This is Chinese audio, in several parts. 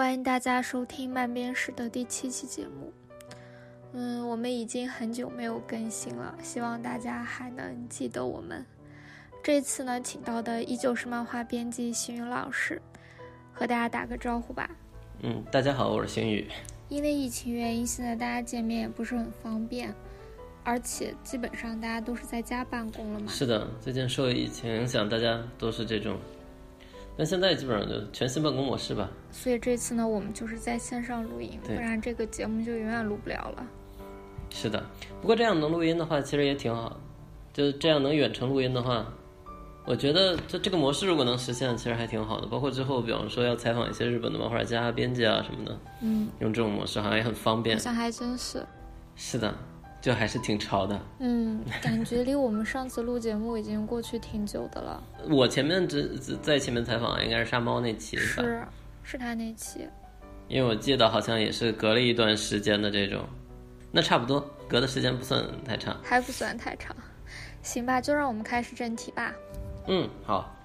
欢迎大家收听慢编史的第七期节目。嗯，我们已经很久没有更新了，希望大家还能记得我们。这次呢，请到的依旧是漫画编辑邢宇老师，和大家打个招呼吧。嗯，大家好，我是邢宇。因为疫情原因，现在大家见面也不是很方便，而且基本上大家都是在家办公了嘛。是的，最近受疫情影响，大家都是这种。那现在基本上就全新办公模式吧。所以这次呢，我们就是在线上录音，不然这个节目就永远录不了了。是的，不过这样能录音的话，其实也挺好。就这样能远程录音的话，我觉得这这个模式如果能实现，其实还挺好的。包括之后，比方说要采访一些日本的漫画家、编辑啊什么的，嗯，用这种模式好像也很方便好。像还真是。是的，就还是挺潮的。嗯，感觉离我们上次录节目已经过去挺久的了。我前面只只在前面采访应该是沙猫那期吧，是，是他那期。因为我记得好像也是隔了一段时间的这种，那差不多隔的时间不算太长。还不算太长。行吧，就让我们开始正题吧。嗯，好。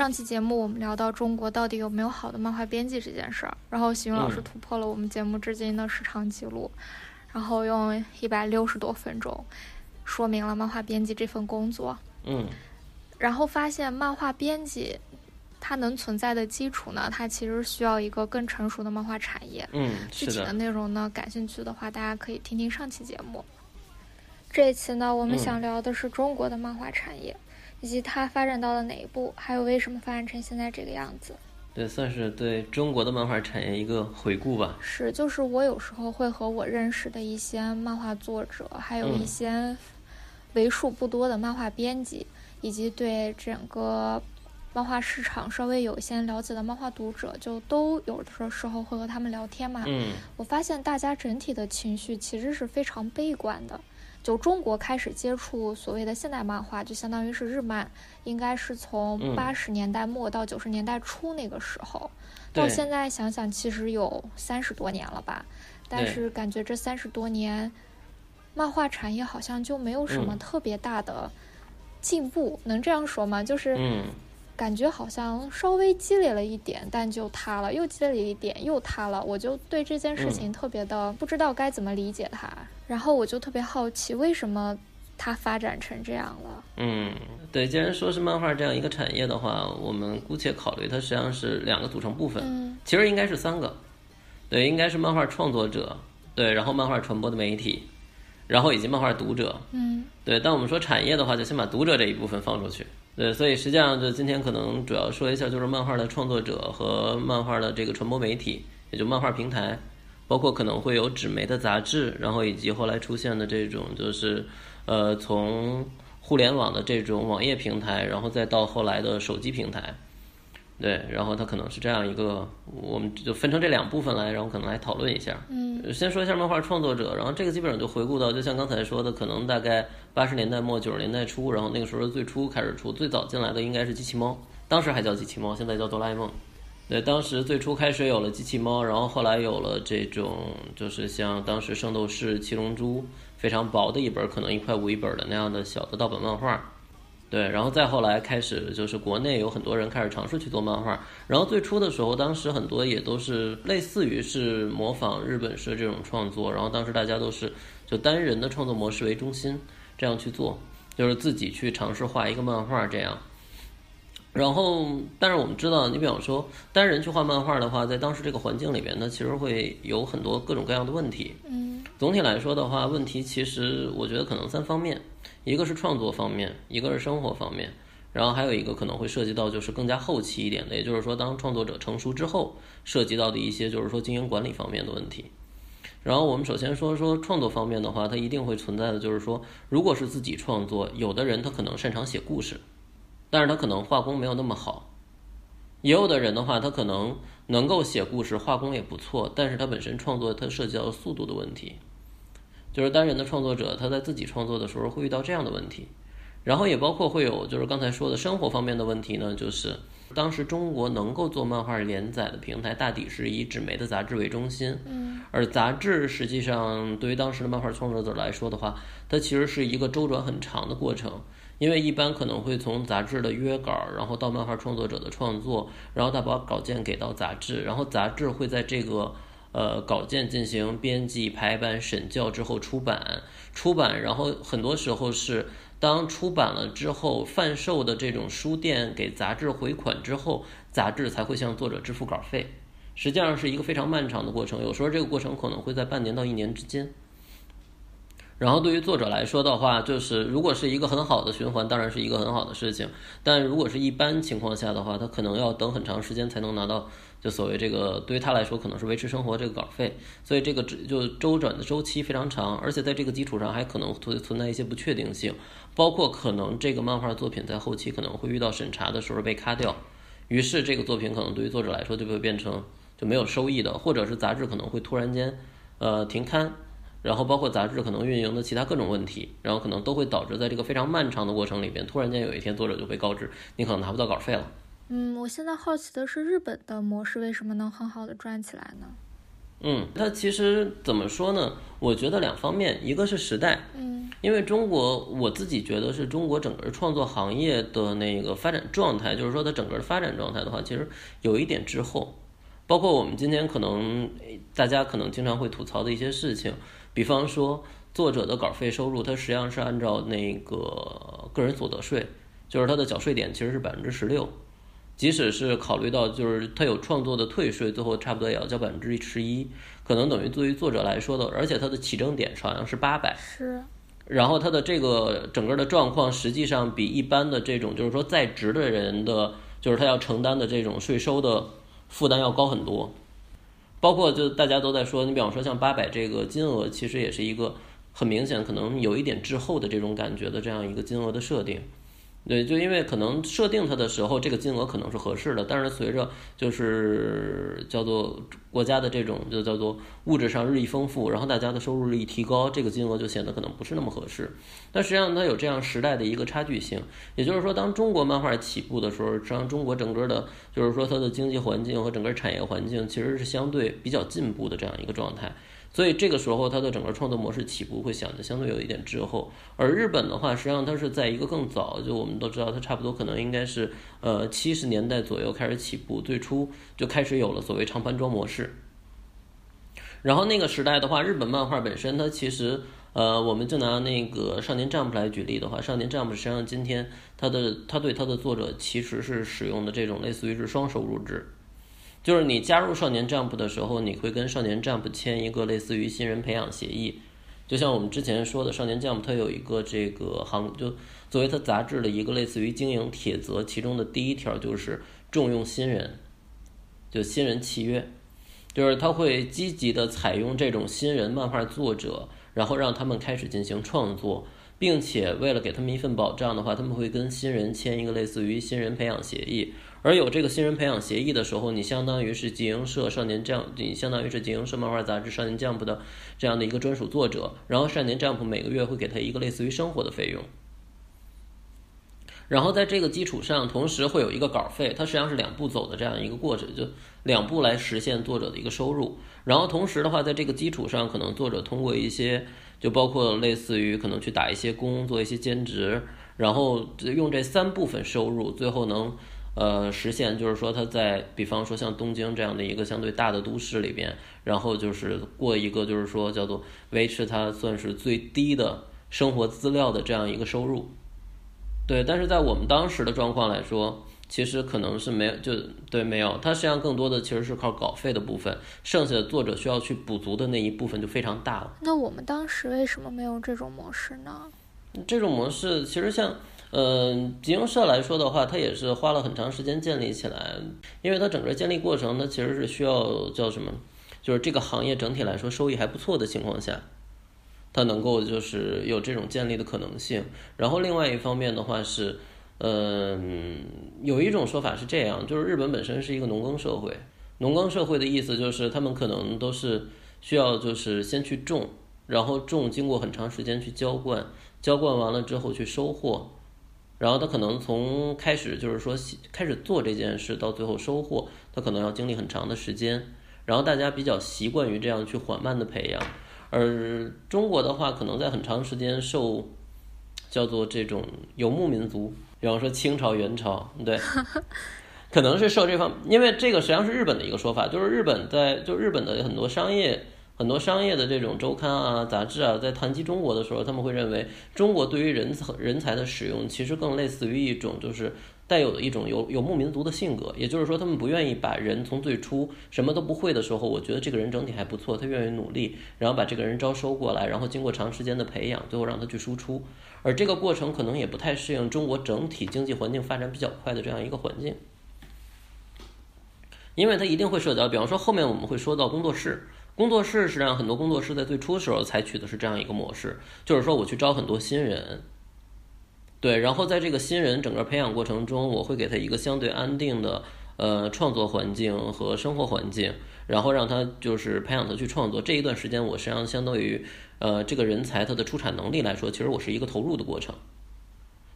上期节目我们聊到中国到底有没有好的漫画编辑这件事儿，然后喜云老师嗯突破了我们节目至今的时长记录，然后用一百六十多分钟说明了漫画编辑这份工作，嗯然后发现漫画编辑它能存在的基础呢，它其实需要一个更成熟的漫画产业。嗯，具体的，内容呢，感兴趣的话，大家可以听听上期节目。这一期呢，我们嗯想聊的是中国的漫画产业，以及它发展到了哪一步，还有为什么发展成现在这个样子。对，算是对中国的漫画产业一个回顾吧。是，就是我有时候会和我认识的一些漫画作者，还有一嗯些为数不多的漫画编辑，以及对整个漫画市场稍微有一些了解的漫画读者，就都有的时候会和他们聊天嘛。嗯我发现大家整体的情绪其实是非常悲观的。就中国开始接触所谓的现代漫画，就相当于是日漫，应该是从嗯八十年代末到九十年代初那个时候。到现在想想，其实有三十多年了吧。但是感觉这三十多年，漫画产业好像就没有什么嗯特别大的进步，能这样说吗？就是嗯，感觉好像稍微积累了一点，但就塌了，又积累了一点，又塌了。我就对这件事情特别的不知道该怎么理解它，然后我就特别好奇，为什么它发展成这样了？嗯，对，既然说是漫画这样一个产业的话，我们姑且考虑它实际上是两个组成部分，嗯其实应该是三个，对，应该是漫画创作者，对，然后漫画传播的媒体，然后以及漫画读者，嗯对，但我们说产业的话，就先把读者这一部分放出去。对，所以实际上就今天可能主要说一下，就是漫画的创作者和漫画的这个传播媒体，也就漫画平台，包括可能会有纸媒的杂志，然后以及后来出现的这种就是，呃，从互联网的这种网页平台，然后再到后来的手机平台。对，然后它可能是这样一个，我们就分成这两部分来，然后可能来讨论一下。嗯先说一下漫画创作者，然后这个基本上就回顾到，就像刚才说的，可能大概八十年代末九十年代初，然后那个时候最初开始出，最早进来的应该是机器猫，当时还叫机器猫，现在叫哆啦 A 梦。对，当时最初开始有了机器猫，然后后来有了这种，就是像当时圣斗士、七龙珠非常薄的一本，可能一块五一本的那样的小的盗版漫画。对，然后再后来开始就是国内有很多人开始尝试去做漫画，然后最初的时候，当时很多也都是类似于是模仿日本式这种创作，然后当时大家都是就单人的创作模式为中心这样去做，就是自己去尝试画一个漫画这样。然后，但是我们知道，你比方说单人去画漫画的话，在当时这个环境里边呢，其实会有很多各种各样的问题。嗯总体来说的话，问题其实我觉得可能三方面，一个是创作方面，一个是生活方面，然后还有一个可能会涉及到就是更加后期一点的，也就是说当创作者成熟之后，涉及到的一些就是说经营管理方面的问题。然后我们首先说说创作方面的话，它一定会存在的就是说，如果是自己创作，有的人他可能擅长写故事，但是他可能画工没有那么好；也有的人的话，他可能能够写故事，画工也不错，但是他本身创作它涉及到速度的问题。就是单人的创作者，他在自己创作的时候会遇到这样的问题，然后也包括会有就是刚才说的生活方面的问题呢，就是当时中国能够做漫画连载的平台，大抵是以纸媒的杂志为中心。嗯，而杂志实际上对于当时的漫画创作者来说的话，它其实是一个周转很长的过程。因为一般可能会从杂志的约稿，然后到漫画创作者的创作，然后他把稿件给到杂志，然后杂志会在这个呃稿件进行编辑、排版、审校之后出版。出版，然后很多时候是当出版了之后，贩售的这种书店给杂志回款之后，杂志才会向作者支付稿费。实际上是一个非常漫长的过程，有时候这个过程可能会在半年到一年之间。然后对于作者来说的话，就是如果是一个很好的循环，当然是一个很好的事情。但如果是一般情况下的话，他可能要等很长时间才能拿到，就所谓这个对于他来说可能是维持生活这个稿费。所以这个就周转的周期非常长，而且在这个基础上还可能存存在一些不确定性，包括可能这个漫画作品在后期可能会遇到审查的时候被卡掉，于是这个作品可能对于作者来说就会变成就没有收益的，或者是杂志可能会突然间呃停刊。然后包括杂志可能运营的其他各种问题，然后可能都会导致在这个非常漫长的过程里边，突然间有一天作者就被告知你可能拿不到稿费了。嗯，我现在好奇的是日本的模式为什么能很好的转起来呢？嗯，它其实怎么说呢？我觉得两方面，一个是时代，嗯，因为中国我自己觉得是中国整个创作行业的那个发展状态，就是说它整个的发展状态的话，其实有一点滞后，包括我们今天可能大家可能经常会吐槽的一些事情。比方说，作者的稿费收入，它实际上是按照那个个人所得税，就是它的缴税点其实是百分之十六，即使是考虑到就是他有创作的退税，最后差不多也要交百分之十一，可能等于对于作者来说的，而且他的起征点好像是八百，是，然后他的这个整个的状况，实际上比一般的这种就是说在职的人的，就是他要承担的这种税收的负担要高很多。包括就大家都在说，你比方说像八百这个金额，其实也是一个很明显可能有一点滞后的这种感觉的这样一个金额的设定。对，就因为可能设定它的时候，这个金额可能是合适的，但是随着就是叫做国家的这种就叫做物质上日益丰富，然后大家的收入日益提高，这个金额就显得可能不是那么合适。但实际上它有这样时代的一个差距性，也就是说，当中国漫画起步的时候，实际上中国整个的，就是说它的经济环境和整个产业环境其实是相对比较进步的这样一个状态。所以这个时候，它的整个创作模式起步会显得相对有一点滞后。而日本的话，实际上它是在一个更早，就我们都知道，它差不多可能应该是呃七十年代左右开始起步，最初就开始有了所谓长盘装模式。然后那个时代的话，日本漫画本身它其实呃，我们就拿那个少年 Jump 来举例的话，少年 Jump 实际上今天它的它对它的作者其实是使用的这种类似于是双收入制。就是你加入少年 Jump 的时候，你会跟少年 Jump 签一个类似于新人培养协议，就像我们之前说的，少年 Jump 它有一个这个行，就作为它杂志的一个类似于经营铁则，其中的第一条就是重用新人，就新人契约，就是他会积极的采用这种新人漫画作者，然后让他们开始进行创作，并且为了给他们一份保障的话，他们会跟新人签一个类似于新人培养协议。而有这个新人培养协议的时候，你相当于是集英社少年将，你相当于是集英社漫画杂志少年 Jump 的这样的一个专属作者，然后少年 Jump 每个月会给他一个类似于生活的费用，然后在这个基础上，同时会有一个稿费，它实际上是两步走的这样一个过程，就两步来实现作者的一个收入，然后同时的话，在这个基础上，可能作者通过一些，就包括类似于可能去打一些工，做一些兼职，然后用这三部分收入，最后能。呃，实现就是说他在，比方说像东京这样的一个相对大的都市里边，然后就是过一个就是说叫做维持他算是最低的生活资料的这样一个收入。对，但是在我们当时的状况来说，其实可能是没有，就对没有，它实际上更多的其实是靠稿费的部分，剩下的作者需要去补足的那一部分就非常大了。那我们当时为什么没有这种模式呢？这种模式其实像。嗯，集英社来说的话，它也是花了很长时间建立起来，因为它整个建立过程，它其实是需要叫什么？就是这个行业整体来说收益还不错的情况下，它能够就是有这种建立的可能性。然后另外一方面的话是，嗯，有一种说法是这样，就是日本本身是一个农耕社会，农耕社会的意思就是他们可能都是需要就是先去种，然后种，经过很长时间去浇灌，浇灌完了之后去收获。然后他可能从开始就是说开始做这件事到最后收获，他可能要经历很长的时间。然后大家比较习惯于这样去缓慢的培养，而中国的话，可能在很长时间受叫做这种游牧民族，比方说清朝、元朝，对，可能是受这方，因为这个实际上是日本的一个说法，就是日本在就日本的很多商业。很多商业的这种周刊啊、杂志啊，在谈及中国的时候，他们会认为中国对于人才人才的使用，其实更类似于一种就是带有的一种游游牧民族的性格。也就是说，他们不愿意把人从最初什么都不会的时候，我觉得这个人整体还不错，他愿意努力，然后把这个人招收过来，然后经过长时间的培养，最后让他去输出。而这个过程可能也不太适应中国整体经济环境发展比较快的这样一个环境，因为它一定会涉及到，比方说后面我们会说到工作室。工作室实际上很多工作室在最初的时候采取的是这样一个模式，就是说我去招很多新人，对，然后在这个新人整个培养过程中，我会给他一个相对安定的呃创作环境和生活环境，然后让他就是培养他去创作。这一段时间，我实际上相当于呃这个人才他的出产能力来说，其实我是一个投入的过程，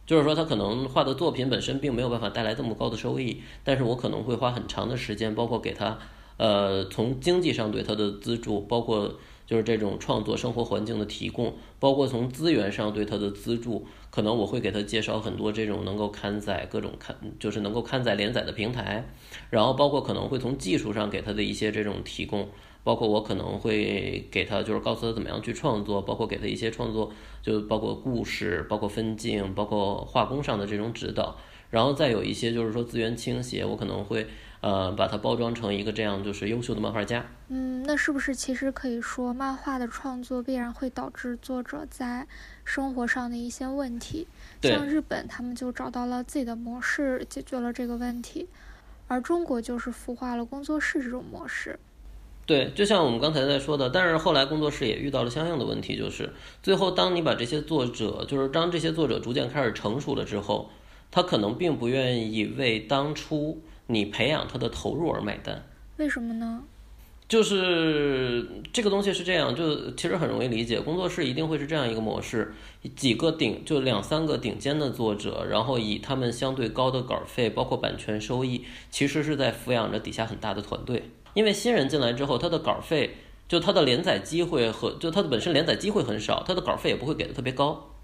就是说他可能画的作品本身并没有办法带来这么高的收益，但是我可能会花很长的时间，包括给他。呃，从经济上对他的资助，包括就是这种创作生活环境的提供，包括从资源上对他的资助，可能我会给他介绍很多这种能够刊载各种刊，就是能够刊载连载的平台，然后包括可能会从技术上给他的一些这种提供，包括我可能会给他就是告诉他怎么样去创作，包括给他一些创作，就包括故事，包括分镜，包括画工上的这种指导，然后再有一些就是说资源倾斜，我可能会。呃，把它包装成一个这样就是优秀的漫画家。嗯，那是不是其实可以说，漫画的创作必然会导致作者在生活上的一些问题？像日本，他们就找到了自己的模式，解决了这个问题，而中国就是孵化了工作室这种模式。对，就像我们刚才在说的，但是后来工作室也遇到了相应的问题，就是最后当你把这些作者，就是当这些作者逐渐开始成熟了之后，他可能并不愿意为当初。你培养他的投入而买单，为什么呢？就是这个东西是这样，就其实很容易理解。工作室一定会是这样一个模式：几个顶，就两三个顶尖的作者，然后以他们相对高的稿费，包括版权收益，其实是在抚养着底下很大的团队。因为新人进来之后，他的稿费，就他的连载机会和就他的本身连载机会很少，他的稿费也不会给的特别高。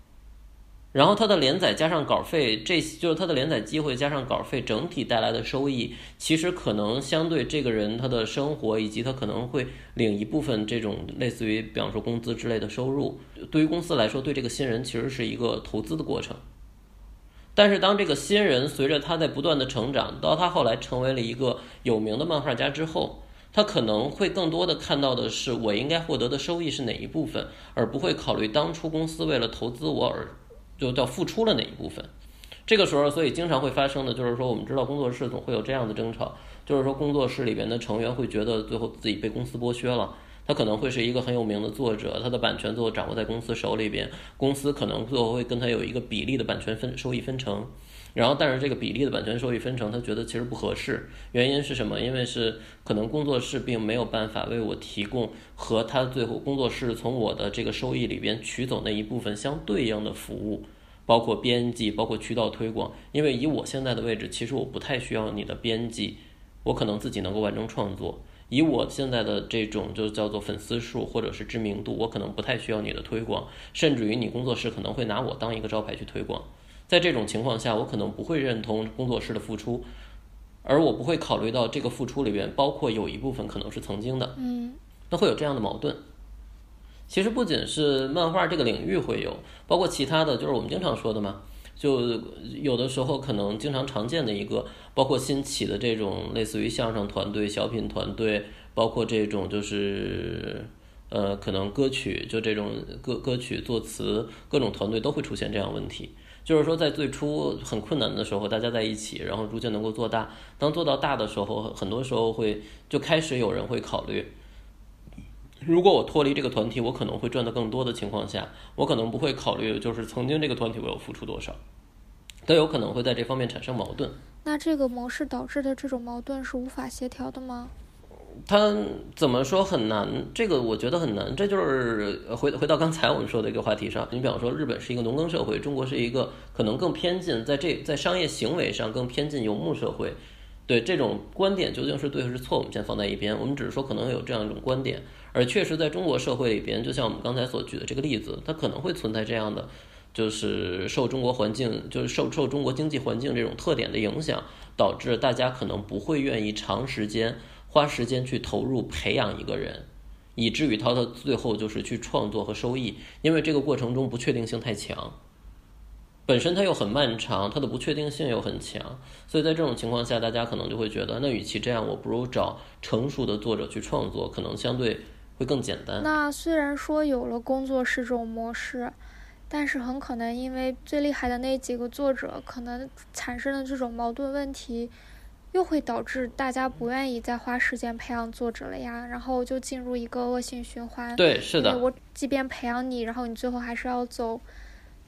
然后它的连载加上稿费，这就是它的连载机会加上稿费整体带来的收益，其实可能相对这个人他的生活以及他可能会领一部分这种类似于比方说工资之类的收入，对于公司来说，对这个新人其实是一个投资的过程。但是当这个新人随着他在不断的成长，到他后来成为了一个有名的漫画家之后，他可能会更多的看到的是我应该获得的收益是哪一部分，而不会考虑当初公司为了投资我而。就叫付出了哪一部分，这个时候，所以经常会发生的，就是说，我们知道工作室总会有这样的争吵，就是说，工作室里边的成员会觉得最后自己被公司剥削了。他可能会是一个很有名的作者，他的版权最后掌握在公司手里边，公司可能最后会跟他有一个比例的版权分收益分成。然后，但是这个比例的版权收益分成，他觉得其实不合适。原因是什么？因为是可能工作室并没有办法为我提供和他最后工作室从我的这个收益里边取走那一部分相对应的服务，包括编辑，包括渠道推广。因为以我现在的位置，其实我不太需要你的编辑，我可能自己能够完成创作。以我现在的这种就叫做粉丝数或者是知名度，我可能不太需要你的推广，甚至于你工作室可能会拿我当一个招牌去推广。在这种情况下，我可能不会认同工作室的付出，而我不会考虑到这个付出里边包括有一部分可能是曾经的，嗯，那会有这样的矛盾。其实不仅是漫画这个领域会有，包括其他的就是我们经常说的嘛，就有的时候可能经常常见的一个，包括新起的这种类似于相声团队、小品团队，包括这种就是呃可能歌曲就这种歌歌曲作词各种团队都会出现这样问题。就是说，在最初很困难的时候，大家在一起，然后逐渐能够做大。当做到大的时候，很多时候会就开始有人会考虑：如果我脱离这个团体，我可能会赚得更多的情况下，我可能不会考虑就是曾经这个团体为我付出多少，都有可能会在这方面产生矛盾。那这个模式导致的这种矛盾是无法协调的吗？他怎么说很难？这个我觉得很难。这就是回回到刚才我们说的一个话题上。你比方说，日本是一个农耕社会，中国是一个可能更偏近在这在商业行为上更偏近游牧社会。对这种观点究竟是对还是错，我们先放在一边。我们只是说可能有这样一种观点，而确实在中国社会里边，就像我们刚才所举的这个例子，它可能会存在这样的，就是受中国环境，就是受受中国经济环境这种特点的影响，导致大家可能不会愿意长时间。花时间去投入培养一个人，以至于他最后就是去创作和收益，因为这个过程中不确定性太强，本身它又很漫长，它的不确定性又很强，所以在这种情况下，大家可能就会觉得，那与其这样，我不如找成熟的作者去创作，可能相对会更简单。那虽然说有了工作室这种模式，但是很可能因为最厉害的那几个作者可能产生的这种矛盾问题。又会导致大家不愿意再花时间培养作者了呀，然后就进入一个恶性循环。对，是的。我即便培养你，然后你最后还是要走，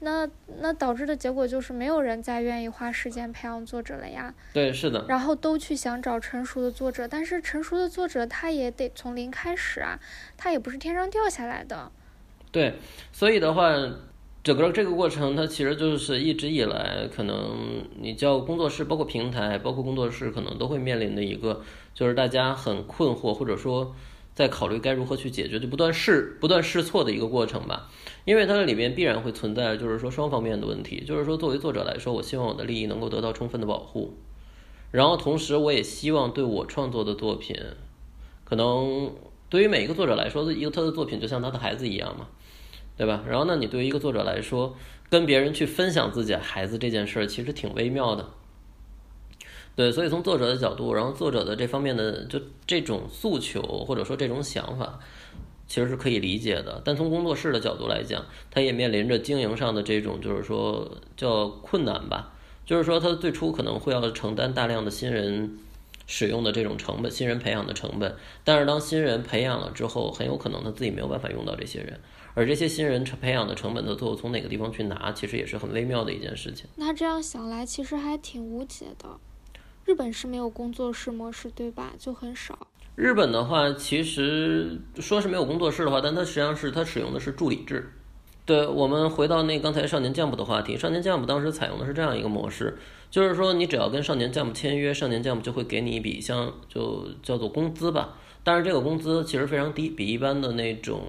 那那导致的结果就是没有人再愿意花时间培养作者了呀。对，是的。然后都去想找成熟的作者，但是成熟的作者他也得从零开始啊，他也不是天上掉下来的。对，所以的话。整个这个过程，它其实就是一直以来，可能你叫工作室，包括平台，包括工作室，可能都会面临的一个，就是大家很困惑，或者说在考虑该如何去解决，就不断试、不断试错的一个过程吧。因为它里面必然会存在，就是说双方面的问题。就是说，作为作者来说，我希望我的利益能够得到充分的保护，然后同时我也希望对我创作的作品，可能对于每一个作者来说，一个他的作品就像他的孩子一样嘛。对吧？然后，那你对于一个作者来说，跟别人去分享自己孩子这件事儿，其实挺微妙的。对，所以从作者的角度，然后作者的这方面的就这种诉求或者说这种想法，其实是可以理解的。但从工作室的角度来讲，他也面临着经营上的这种就是说叫困难吧。就是说，他最初可能会要承担大量的新人使用的这种成本，新人培养的成本。但是当新人培养了之后，很有可能他自己没有办法用到这些人。而这些新人培养的成本的最后从哪个地方去拿，其实也是很微妙的一件事情。那这样想来，其实还挺无解的。日本是没有工作室模式，对吧？就很少。日本的话，其实说是没有工作室的话，但它实际上是它使用的是助理制。对我们回到那刚才少年将部的话题，少年将部当时采用的是这样一个模式，就是说你只要跟少年将部签约，少年将部就会给你一笔像就叫做工资吧。但是这个工资其实非常低，比一般的那种。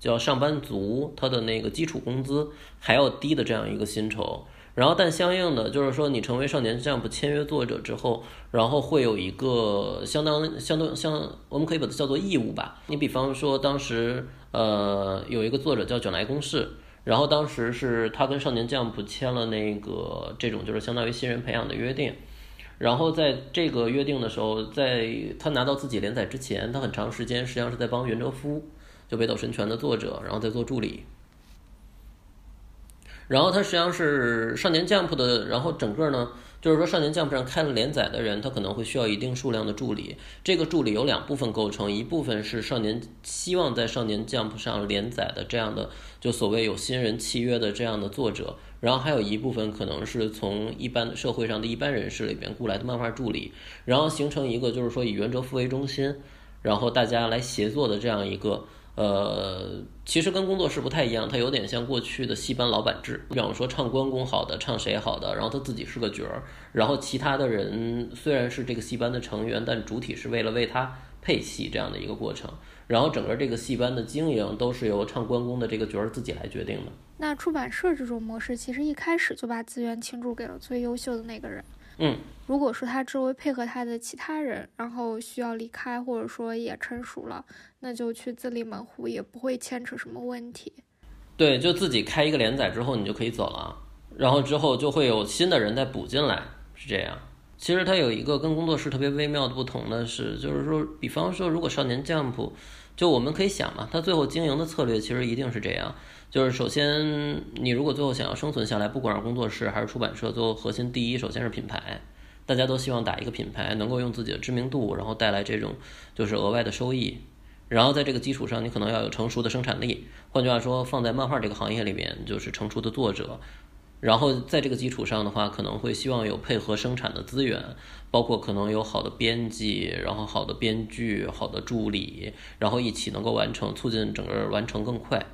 叫上班族，他的那个基础工资还要低的这样一个薪酬，然后但相应的就是说，你成为少年 Jump 签约作者之后，然后会有一个相当相当相，我们可以把它叫做义务吧。你比方说，当时呃有一个作者叫卷来公式，然后当时是他跟少年 Jump 签了那个这种就是相当于新人培养的约定，然后在这个约定的时候，在他拿到自己连载之前，他很长时间实际上是在帮袁哲夫。就北斗神拳的作者，然后再做助理，然后他实际上是少年 Jump 的，然后整个呢，就是说少年 Jump 上开了连载的人，他可能会需要一定数量的助理。这个助理有两部分构成，一部分是少年希望在少年 Jump 上连载的这样的，就所谓有新人契约的这样的作者，然后还有一部分可能是从一般社会上的一般人士里边雇来的漫画助理，然后形成一个就是说以袁哲夫为中心，然后大家来协作的这样一个。呃，其实跟工作室不太一样，它有点像过去的戏班老板制。比方说唱关公好的，唱谁好的，然后他自己是个角儿，然后其他的人虽然是这个戏班的成员，但主体是为了为他配戏这样的一个过程。然后整个这个戏班的经营都是由唱关公的这个角儿自己来决定的。那出版社这种模式，其实一开始就把资源倾注给了最优秀的那个人。嗯，如果说他周围配合他的其他人，然后需要离开，或者说也成熟了，那就去自立门户，也不会牵扯什么问题。对，就自己开一个连载之后，你就可以走了，然后之后就会有新的人再补进来，是这样。其实它有一个跟工作室特别微妙的不同的是，就是说，比方说，如果少年 Jump，就我们可以想嘛，他最后经营的策略其实一定是这样。就是首先，你如果最后想要生存下来，不管是工作室还是出版社，最后核心第一，首先是品牌，大家都希望打一个品牌，能够用自己的知名度，然后带来这种就是额外的收益。然后在这个基础上，你可能要有成熟的生产力。换句话说，放在漫画这个行业里面，就是成熟的作者，然后在这个基础上的话，可能会希望有配合生产的资源，包括可能有好的编辑，然后好的编剧、好的助理，然后一起能够完成，促进整个完成更快。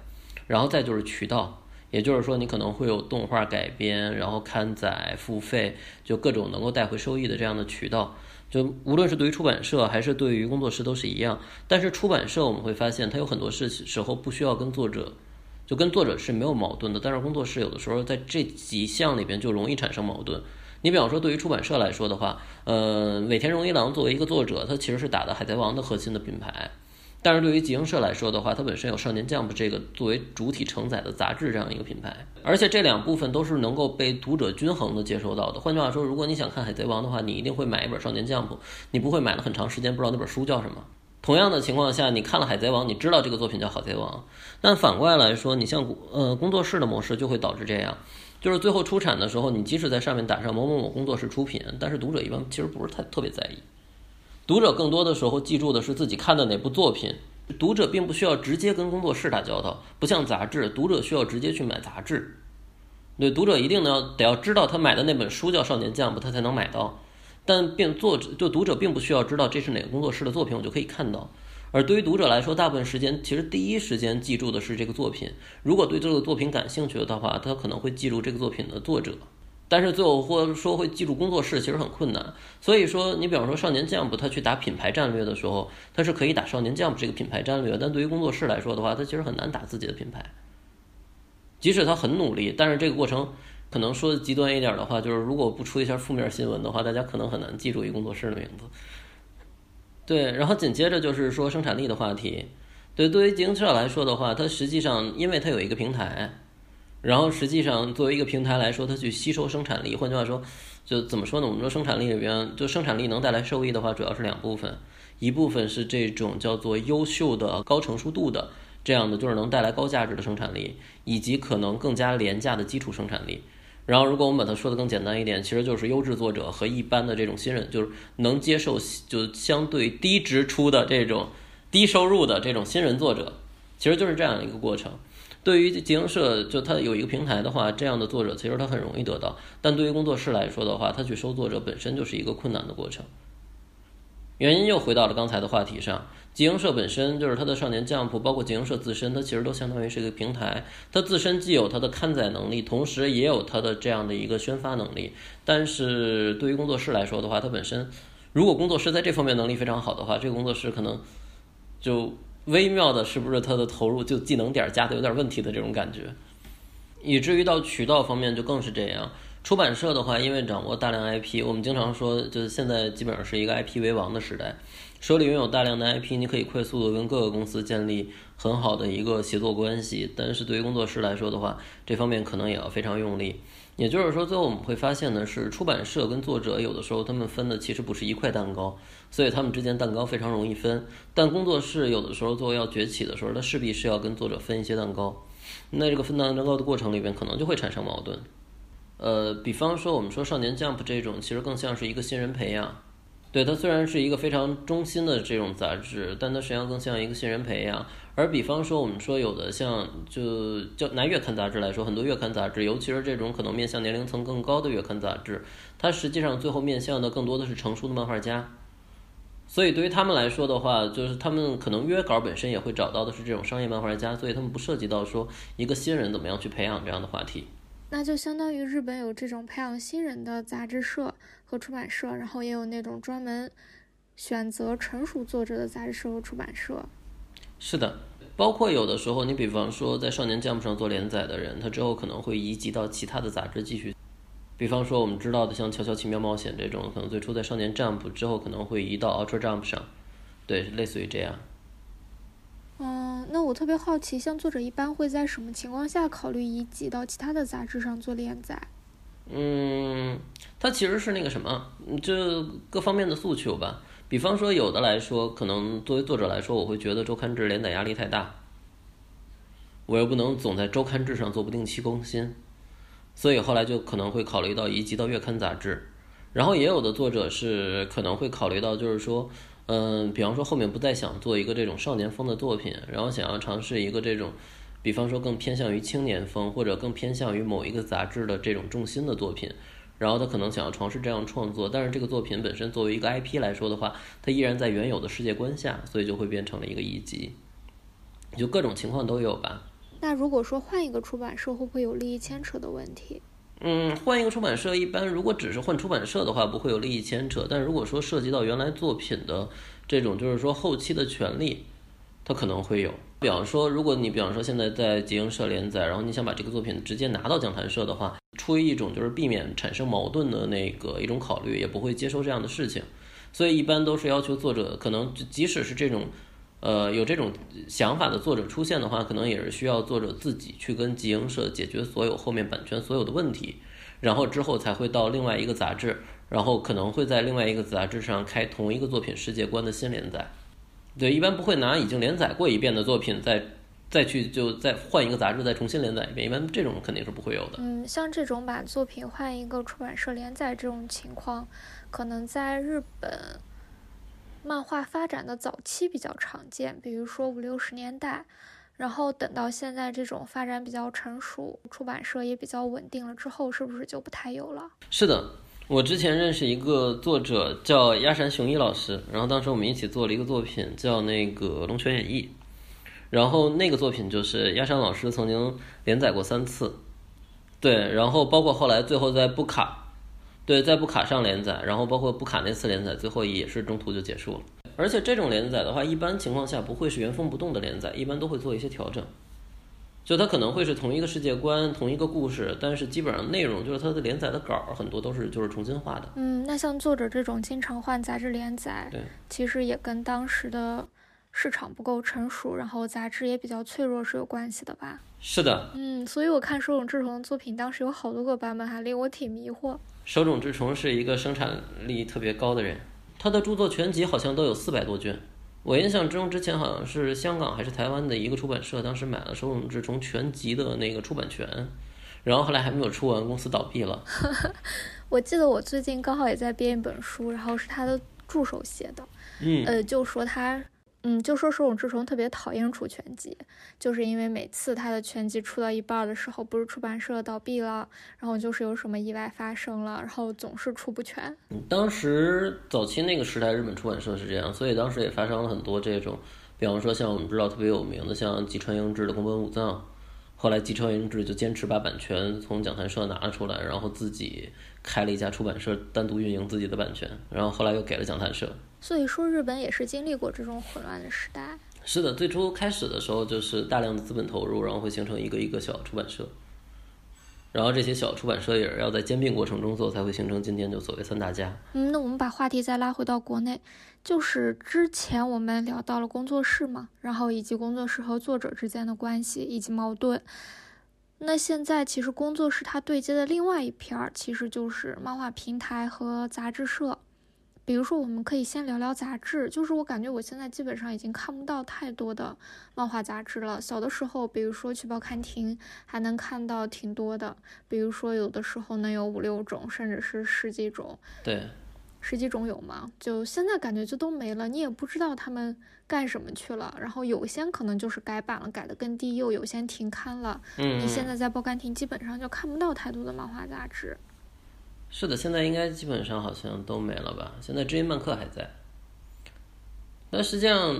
然后再就是渠道，也就是说你可能会有动画改编，然后刊载、付费，就各种能够带回收益的这样的渠道。就无论是对于出版社还是对于工作室都是一样。但是出版社我们会发现，它有很多事情时候不需要跟作者。就跟作者是没有矛盾的，但是工作室有的时候在这几项里边就容易产生矛盾。你比方说，对于出版社来说的话，呃，尾田荣一郎作为一个作者，他其实是打的《海贼王》的核心的品牌，但是对于集英社来说的话，它本身有《少年 Jump》这个作为主体承载的杂志这样一个品牌，而且这两部分都是能够被读者均衡的接收到的。换句话说，如果你想看《海贼王》的话，你一定会买一本《少年 Jump》，你不会买了很长时间不知道那本书叫什么。同样的情况下，你看了《海贼王》，你知道这个作品叫《海贼王》，但反过来说，你像呃工作室的模式就会导致这样，就是最后出产的时候，你即使在上面打上某某某工作室出品，但是读者一般其实不是太特别在意。读者更多的时候记住的是自己看的哪部作品，读者并不需要直接跟工作室打交道，不像杂志，读者需要直接去买杂志。对，读者一定要得要知道他买的那本书叫《少年将》不，他才能买到。但并作者就读者并不需要知道这是哪个工作室的作品，我就可以看到。而对于读者来说，大部分时间其实第一时间记住的是这个作品。如果对这个作品感兴趣的话，他可能会记住这个作品的作者。但是最后或者说会记住工作室，其实很困难。所以说，你比方说少年 Jump，他去打品牌战略的时候，他是可以打少年 Jump 这个品牌战略。但对于工作室来说的话，他其实很难打自己的品牌。即使他很努力，但是这个过程。可能说极端一点的话，就是如果不出一下负面新闻的话，大家可能很难记住一工作室的名字。对，然后紧接着就是说生产力的话题。对，对于经营者来说的话，它实际上因为它有一个平台，然后实际上作为一个平台来说，它去吸收生产力。换句话说，就怎么说呢？我们说生产力里边，就生产力能带来收益的话，主要是两部分，一部分是这种叫做优秀的高成熟度的这样的，就是能带来高价值的生产力，以及可能更加廉价的基础生产力。然后，如果我们把它说的更简单一点，其实就是优质作者和一般的这种新人，就是能接受就相对低支出的这种低收入的这种新人作者，其实就是这样一个过程。对于集英社，就它有一个平台的话，这样的作者其实他很容易得到；但对于工作室来说的话，他去收作者本身就是一个困难的过程。原因又回到了刚才的话题上。集英社本身就是它的少年 Jump，包括集英社自身，它其实都相当于是一个平台。它自身既有它的刊载能力，同时也有它的这样的一个宣发能力。但是对于工作室来说的话，它本身如果工作室在这方面能力非常好的话，这个工作室可能就微妙的，是不是它的投入就技能点加的有点问题的这种感觉，以至于到渠道方面就更是这样。出版社的话，因为掌握大量 IP，我们经常说，就是现在基本上是一个 IP 为王的时代。手里拥有大量的 IP，你可以快速的跟各个公司建立很好的一个协作关系。但是对于工作室来说的话，这方面可能也要非常用力。也就是说，最后我们会发现的是，出版社跟作者有的时候他们分的其实不是一块蛋糕，所以他们之间蛋糕非常容易分。但工作室有的时候作为要崛起的时候，它势必是要跟作者分一些蛋糕。那这个分蛋糕的过程里边，可能就会产生矛盾。呃，比方说我们说少年 Jump 这种，其实更像是一个新人培养。对它虽然是一个非常中心的这种杂志，但它实际上更像一个新人培养。而比方说，我们说有的像就叫拿月刊杂志来说，很多月刊杂志，尤其是这种可能面向年龄层更高的月刊杂志，它实际上最后面向的更多的是成熟的漫画家。所以对于他们来说的话，就是他们可能约稿本身也会找到的是这种商业漫画家，所以他们不涉及到说一个新人怎么样去培养这样的话题。那就相当于日本有这种培养新人的杂志社和出版社，然后也有那种专门选择成熟作者的杂志社和出版社。是的，包括有的时候，你比方说在少年 Jump 上做连载的人，他之后可能会移籍到其他的杂志继续。比方说我们知道的像《悄悄奇妙冒险》这种，可能最初在少年 Jump 之后可能会移到 Ultra Jump 上，对，类似于这样。嗯，那我特别好奇，像作者一般会在什么情况下考虑移籍到其他的杂志上做连载？嗯，它其实是那个什么，就各方面的诉求吧。比方说，有的来说，可能作为作者来说，我会觉得周刊制连载压力太大，我又不能总在周刊制上做不定期更新，所以后来就可能会考虑到移籍到月刊杂志。然后也有的作者是可能会考虑到，就是说。嗯，比方说后面不再想做一个这种少年风的作品，然后想要尝试一个这种比方说更偏向于青年风，或者更偏向于某一个杂志的这种重心的作品，然后他可能想要尝试这样创作，但是这个作品本身作为一个 IP 来说的话，它依然在原有的世界观下，所以就会变成了一个一集，就各种情况都有吧。那如果说换一个出版社，会不会有利益牵扯的问题？嗯，换一个出版社，一般如果只是换出版社的话，不会有利益牵扯。但如果说涉及到原来作品的这种，就是说后期的权利，它可能会有。比方说，如果你比方说现在在集英社连载，然后你想把这个作品直接拿到讲谈社的话，出于一种就是避免产生矛盾的那个一种考虑，也不会接受这样的事情。所以一般都是要求作者，可能即使是这种。呃，有这种想法的作者出现的话，可能也是需要作者自己去跟集英社解决所有后面版权所有的问题，然后之后才会到另外一个杂志，然后可能会在另外一个杂志上开同一个作品世界观的新连载。对，一般不会拿已经连载过一遍的作品再再去就再换一个杂志再重新连载一遍，一般这种肯定是不会有的。嗯，像这种把作品换一个出版社连载这种情况，可能在日本。漫画发展的早期比较常见，比如说五六十年代，然后等到现在这种发展比较成熟，出版社也比较稳定了之后，是不是就不太有了？是的，我之前认识一个作者叫鸭山雄一老师，然后当时我们一起做了一个作品叫那个《龙泉演义》，然后那个作品就是鸭山老师曾经连载过三次，对，然后包括后来最后在布卡。对，在布卡上连载，然后包括布卡那次连载，最后也是中途就结束了。而且这种连载的话，一般情况下不会是原封不动的连载，一般都会做一些调整。就它可能会是同一个世界观、同一个故事，但是基本上内容就是它的连载的稿很多都是就是重新画的。嗯，那像作者这种经常换杂志连载，对，其实也跟当时的市场不够成熟，然后杂志也比较脆弱是有关系的吧？是的。嗯，所以我看手冢治虫的作品，当时有好多个版本，还令我挺迷惑。手冢治虫是一个生产力特别高的人，他的著作全集好像都有四百多卷。我印象中之前好像是香港还是台湾的一个出版社，当时买了手冢治虫全集的那个出版权，然后后来还没有出完，公司倒闭了。我记得我最近刚好也在编一本书，然后是他的助手写的，嗯，呃，就说他。嗯，就说手冢治虫特别讨厌出全集，就是因为每次他的全集出到一半的时候，不是出版社倒闭了，然后就是有什么意外发生了，然后总是出不全。当时早期那个时代，日本出版社是这样，所以当时也发生了很多这种，比方说像我们知道特别有名的，像吉川英治的宫本武藏，后来吉川英治就坚持把版权从讲谈社拿了出来，然后自己开了一家出版社，单独运营自己的版权，然后后来又给了讲谈社。所以说，日本也是经历过这种混乱的时代。是的，最初开始的时候就是大量的资本投入，然后会形成一个一个小出版社，然后这些小出版社也是要在兼并过程中做，才会形成今天就所谓三大家。嗯，那我们把话题再拉回到国内，就是之前我们聊到了工作室嘛，然后以及工作室和作者之间的关系以及矛盾。那现在其实工作室它对接的另外一片儿，其实就是漫画平台和杂志社。比如说，我们可以先聊聊杂志。就是我感觉我现在基本上已经看不到太多的漫画杂志了。小的时候，比如说去报刊亭，还能看到挺多的。比如说，有的时候能有五六种，甚至是十几种。对，十几种有吗？就现在感觉就都没了，你也不知道他们干什么去了。然后有些可能就是改版了，改的更低幼；有些停刊了。嗯，你现在在报刊亭基本上就看不到太多的漫画杂志。是的，现在应该基本上好像都没了吧？现在知音漫客还在，但实际上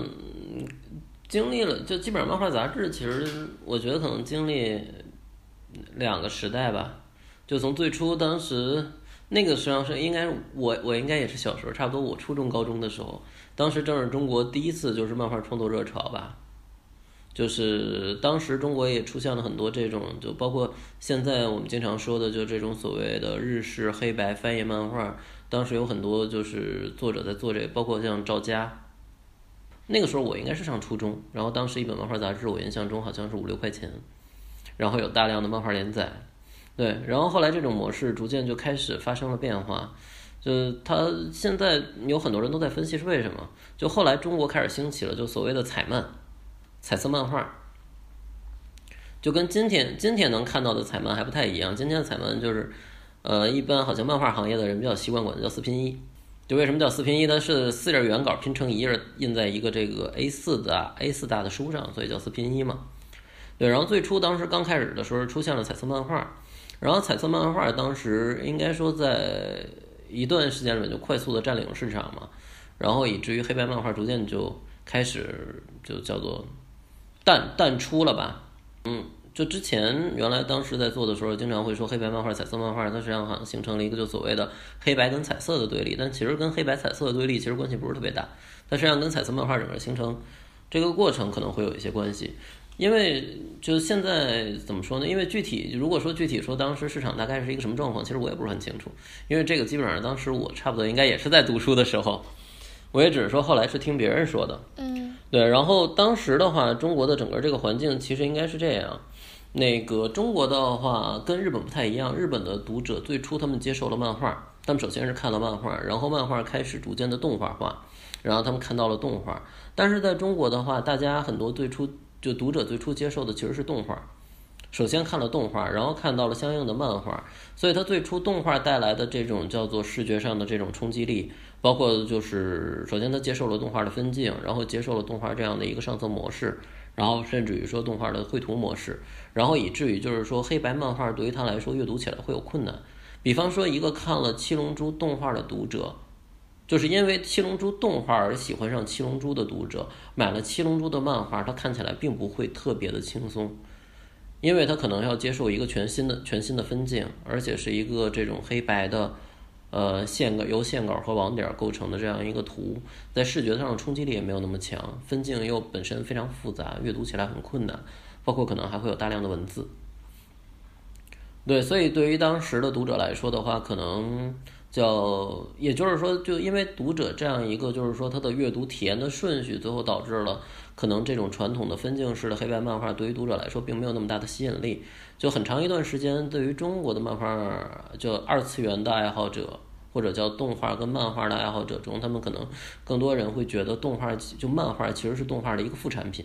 经历了，就基本上漫画杂志，其实我觉得可能经历两个时代吧。就从最初当时那个实际上是应该我我应该也是小时候，差不多我初中高中的时候，当时正是中国第一次就是漫画创作热潮吧。就是当时中国也出现了很多这种，就包括现在我们经常说的，就这种所谓的日式黑白翻译漫画。当时有很多就是作者在做这个，包括像赵佳。那个时候我应该是上初中，然后当时一本漫画杂志，我印象中好像是五六块钱，然后有大量的漫画连载。对，然后后来这种模式逐渐就开始发生了变化，就是它现在有很多人都在分析是为什么。就后来中国开始兴起了，就所谓的彩漫。彩色漫画，就跟今天今天能看到的彩漫还不太一样。今天的彩漫就是，呃，一般好像漫画行业的人比较习惯管它叫四拼一。就为什么叫四拼一？它是四页原稿拼成一页，印在一个这个 A 四的 A 四大的书上，所以叫四拼一嘛。对，然后最初当时刚开始的时候出现了彩色漫画，然后彩色漫画当时应该说在一段时间里面就快速的占领市场嘛，然后以至于黑白漫画逐渐就开始就叫做淡淡出了吧，嗯。就之前原来当时在做的时候，经常会说黑白漫画、彩色漫画，它实际上好像形成了一个就所谓的黑白跟彩色的对立，但其实跟黑白彩色的对立其实关系不是特别大，它实际上跟彩色漫画整个形成这个过程可能会有一些关系，因为就现在怎么说呢？因为具体如果说具体说当时市场大概是一个什么状况，其实我也不是很清楚，因为这个基本上当时我差不多应该也是在读书的时候，我也只是说后来是听别人说的，嗯，对，然后当时的话，中国的整个这个环境其实应该是这样。那个中国的话跟日本不太一样，日本的读者最初他们接受了漫画，他们首先是看了漫画，然后漫画开始逐渐的动画化，然后他们看到了动画。但是在中国的话，大家很多最初就读者最初接受的其实是动画，首先看了动画，然后看到了相应的漫画，所以它最初动画带来的这种叫做视觉上的这种冲击力，包括就是首先他接受了动画的分镜，然后接受了动画这样的一个上色模式。然后甚至于说动画的绘图模式，然后以至于就是说黑白漫画对于他来说阅读起来会有困难。比方说一个看了《七龙珠》动画的读者，就是因为《七龙珠》动画而喜欢上《七龙珠》的读者，买了《七龙珠》的漫画，他看起来并不会特别的轻松，因为他可能要接受一个全新的、全新的分镜，而且是一个这种黑白的。呃，线稿由线稿和网点构成的这样一个图，在视觉上的冲击力也没有那么强，分镜又本身非常复杂，阅读起来很困难，包括可能还会有大量的文字。对，所以对于当时的读者来说的话，可能叫，也就是说，就因为读者这样一个，就是说他的阅读体验的顺序，最后导致了可能这种传统的分镜式的黑白漫画对于读者来说并没有那么大的吸引力。就很长一段时间，对于中国的漫画，就二次元的爱好者，或者叫动画跟漫画的爱好者中，他们可能更多人会觉得动画就漫画其实是动画的一个副产品。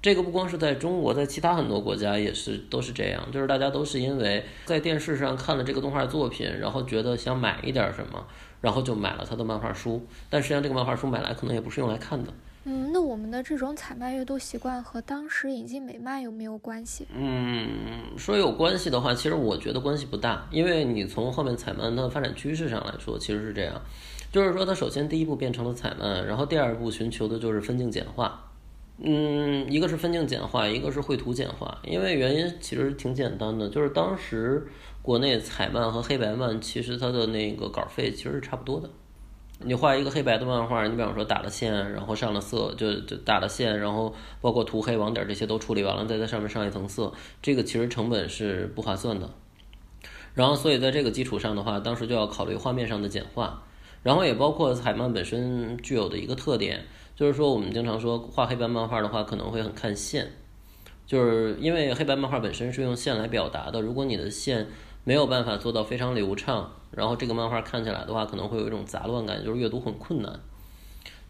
这个不光是在中国，在其他很多国家也是都是这样，就是大家都是因为在电视上看了这个动画作品，然后觉得想买一点什么，然后就买了他的漫画书，但实际上这个漫画书买来可能也不是用来看的。嗯，那我们的这种彩漫阅读习惯和当时引进美漫有没有关系？嗯，说有关系的话，其实我觉得关系不大，因为你从后面彩漫的发展趋势上来说，其实是这样，就是说它首先第一步变成了彩漫，然后第二步寻求的就是分镜简化。嗯，一个是分镜简化，一个是绘图简化，因为原因其实挺简单的，就是当时国内彩漫和黑白漫其实它的那个稿费其实是差不多的。你画一个黑白的漫画，你比方说打了线，然后上了色，就就打了线，然后包括涂黑网点这些都处理完了，再在上面上一层色，这个其实成本是不划算的。然后，所以在这个基础上的话，当时就要考虑画面上的简化，然后也包括彩漫本身具有的一个特点，就是说我们经常说画黑白漫画的话，可能会很看线，就是因为黑白漫画本身是用线来表达的，如果你的线。没有办法做到非常流畅，然后这个漫画看起来的话，可能会有一种杂乱感，就是阅读很困难。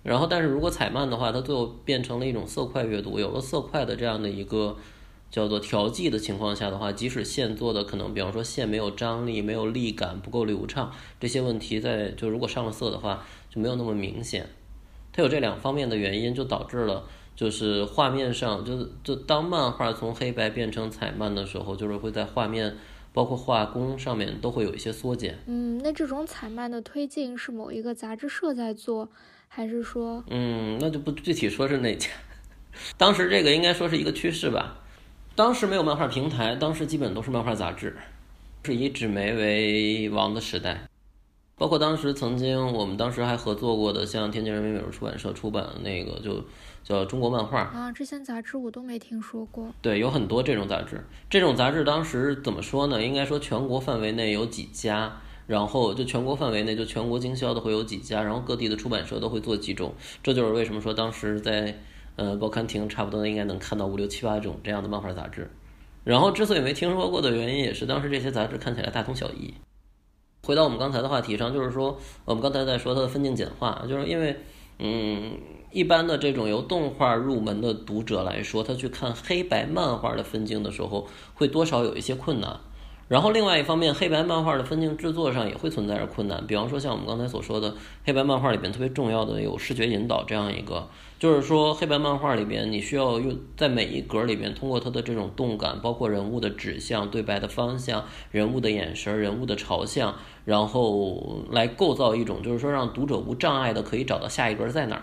然后，但是如果彩漫的话，它最后变成了一种色块阅读，有了色块的这样的一个叫做调剂的情况下的话，即使线做的可能，比方说线没有张力、没有力感、不够流畅，这些问题在就如果上了色的话，就没有那么明显。它有这两方面的原因，就导致了就是画面上，就是就当漫画从黑白变成彩漫的时候，就是会在画面。包括化工上面都会有一些缩减。嗯，那这种彩漫的推进是某一个杂志社在做，还是说？嗯，那就不具体说是哪家。当时这个应该说是一个趋势吧。当时没有漫画平台，当时基本都是漫画杂志，是以纸媒为王的时代。包括当时曾经我们当时还合作过的，像天津人民美术出版社出版的那个就。叫中国漫画啊，这些杂志我都没听说过。对，有很多这种杂志。这种杂志当时怎么说呢？应该说全国范围内有几家，然后就全国范围内就全国经销的会有几家，然后各地的出版社都会做几种。这就是为什么说当时在呃报刊亭差不多应该能看到五六七八种这样的漫画杂志。然后之所以没听说过的原因，也是当时这些杂志看起来大同小异。回到我们刚才的话题上，就是说我们刚才在说它的分镜简化，就是因为嗯。一般的这种由动画入门的读者来说，他去看黑白漫画的分镜的时候，会多少有一些困难。然后另外一方面，黑白漫画的分镜制作上也会存在着困难。比方说，像我们刚才所说的，黑白漫画里边特别重要的有视觉引导这样一个，就是说黑白漫画里边你需要用在每一格里边，通过它的这种动感，包括人物的指向、对白的方向、人物的眼神、人物的朝向，然后来构造一种就是说让读者无障碍的可以找到下一格在哪儿。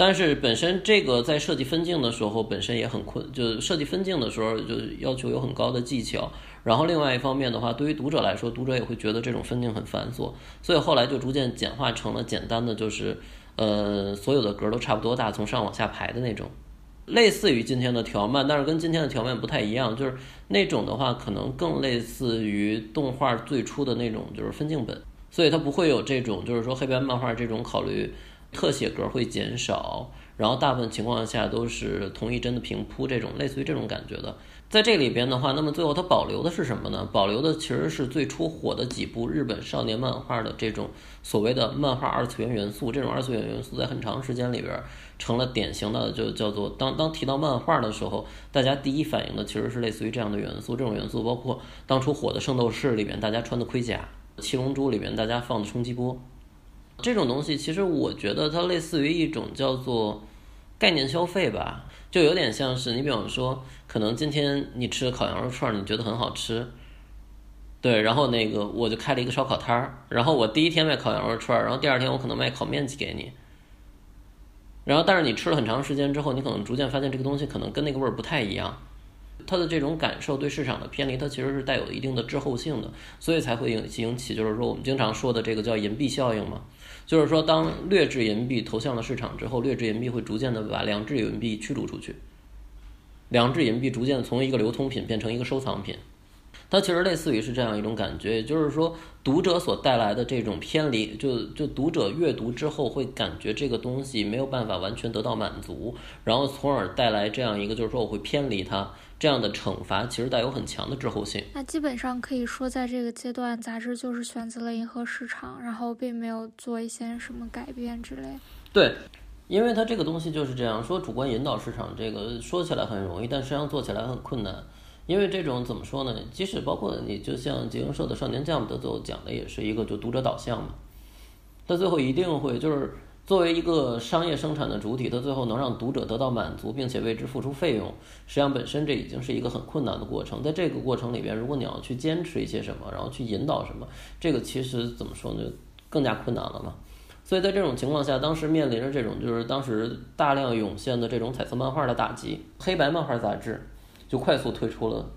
但是本身这个在设计分镜的时候本身也很困，就设计分镜的时候就要求有很高的技巧。然后另外一方面的话，对于读者来说，读者也会觉得这种分镜很繁琐，所以后来就逐渐简化成了简单的，就是呃所有的格都差不多大，从上往下排的那种，类似于今天的条漫，但是跟今天的条漫不太一样，就是那种的话可能更类似于动画最初的那种就是分镜本，所以它不会有这种就是说黑白漫画这种考虑。特写格会减少，然后大部分情况下都是同一帧的平铺，这种类似于这种感觉的。在这里边的话，那么最后它保留的是什么呢？保留的其实是最初火的几部日本少年漫画的这种所谓的漫画二次元元素。这种二次元元素在很长时间里边成了典型的，就叫做当当提到漫画的时候，大家第一反应的其实是类似于这样的元素。这种元素包括当初火的圣斗士里边大家穿的盔甲，七龙珠里边大家放的冲击波。这种东西其实我觉得它类似于一种叫做概念消费吧，就有点像是你比方说，可能今天你吃的烤羊肉串，你觉得很好吃，对，然后那个我就开了一个烧烤摊儿，然后我第一天卖烤羊肉串，然后第二天我可能卖烤面筋给你，然后但是你吃了很长时间之后，你可能逐渐发现这个东西可能跟那个味儿不太一样，它的这种感受对市场的偏离，它其实是带有一定的滞后性的，所以才会引引起就是说我们经常说的这个叫银币效应嘛。就是说，当劣质银币投向了市场之后，劣质银币会逐渐的把良质银币驱逐出去，良质银币逐渐从一个流通品变成一个收藏品。它其实类似于是这样一种感觉，也就是说，读者所带来的这种偏离，就就读者阅读之后会感觉这个东西没有办法完全得到满足，然后从而带来这样一个，就是说我会偏离它。这样的惩罚其实带有很强的滞后性。那基本上可以说，在这个阶段，杂志就是选择了迎合市场，然后并没有做一些什么改变之类。对，因为它这个东西就是这样说，主观引导市场，这个说起来很容易，但实际上做起来很困难。因为这种怎么说呢？即使包括你，就像集英社的《少年将》的最后讲的也是一个就读者导向嘛，它最后一定会就是。作为一个商业生产的主体，它最后能让读者得到满足，并且为之付出费用，实际上本身这已经是一个很困难的过程。在这个过程里边，如果你要去坚持一些什么，然后去引导什么，这个其实怎么说呢，更加困难了嘛。所以在这种情况下，当时面临着这种就是当时大量涌现的这种彩色漫画的打击，黑白漫画杂志就快速退出了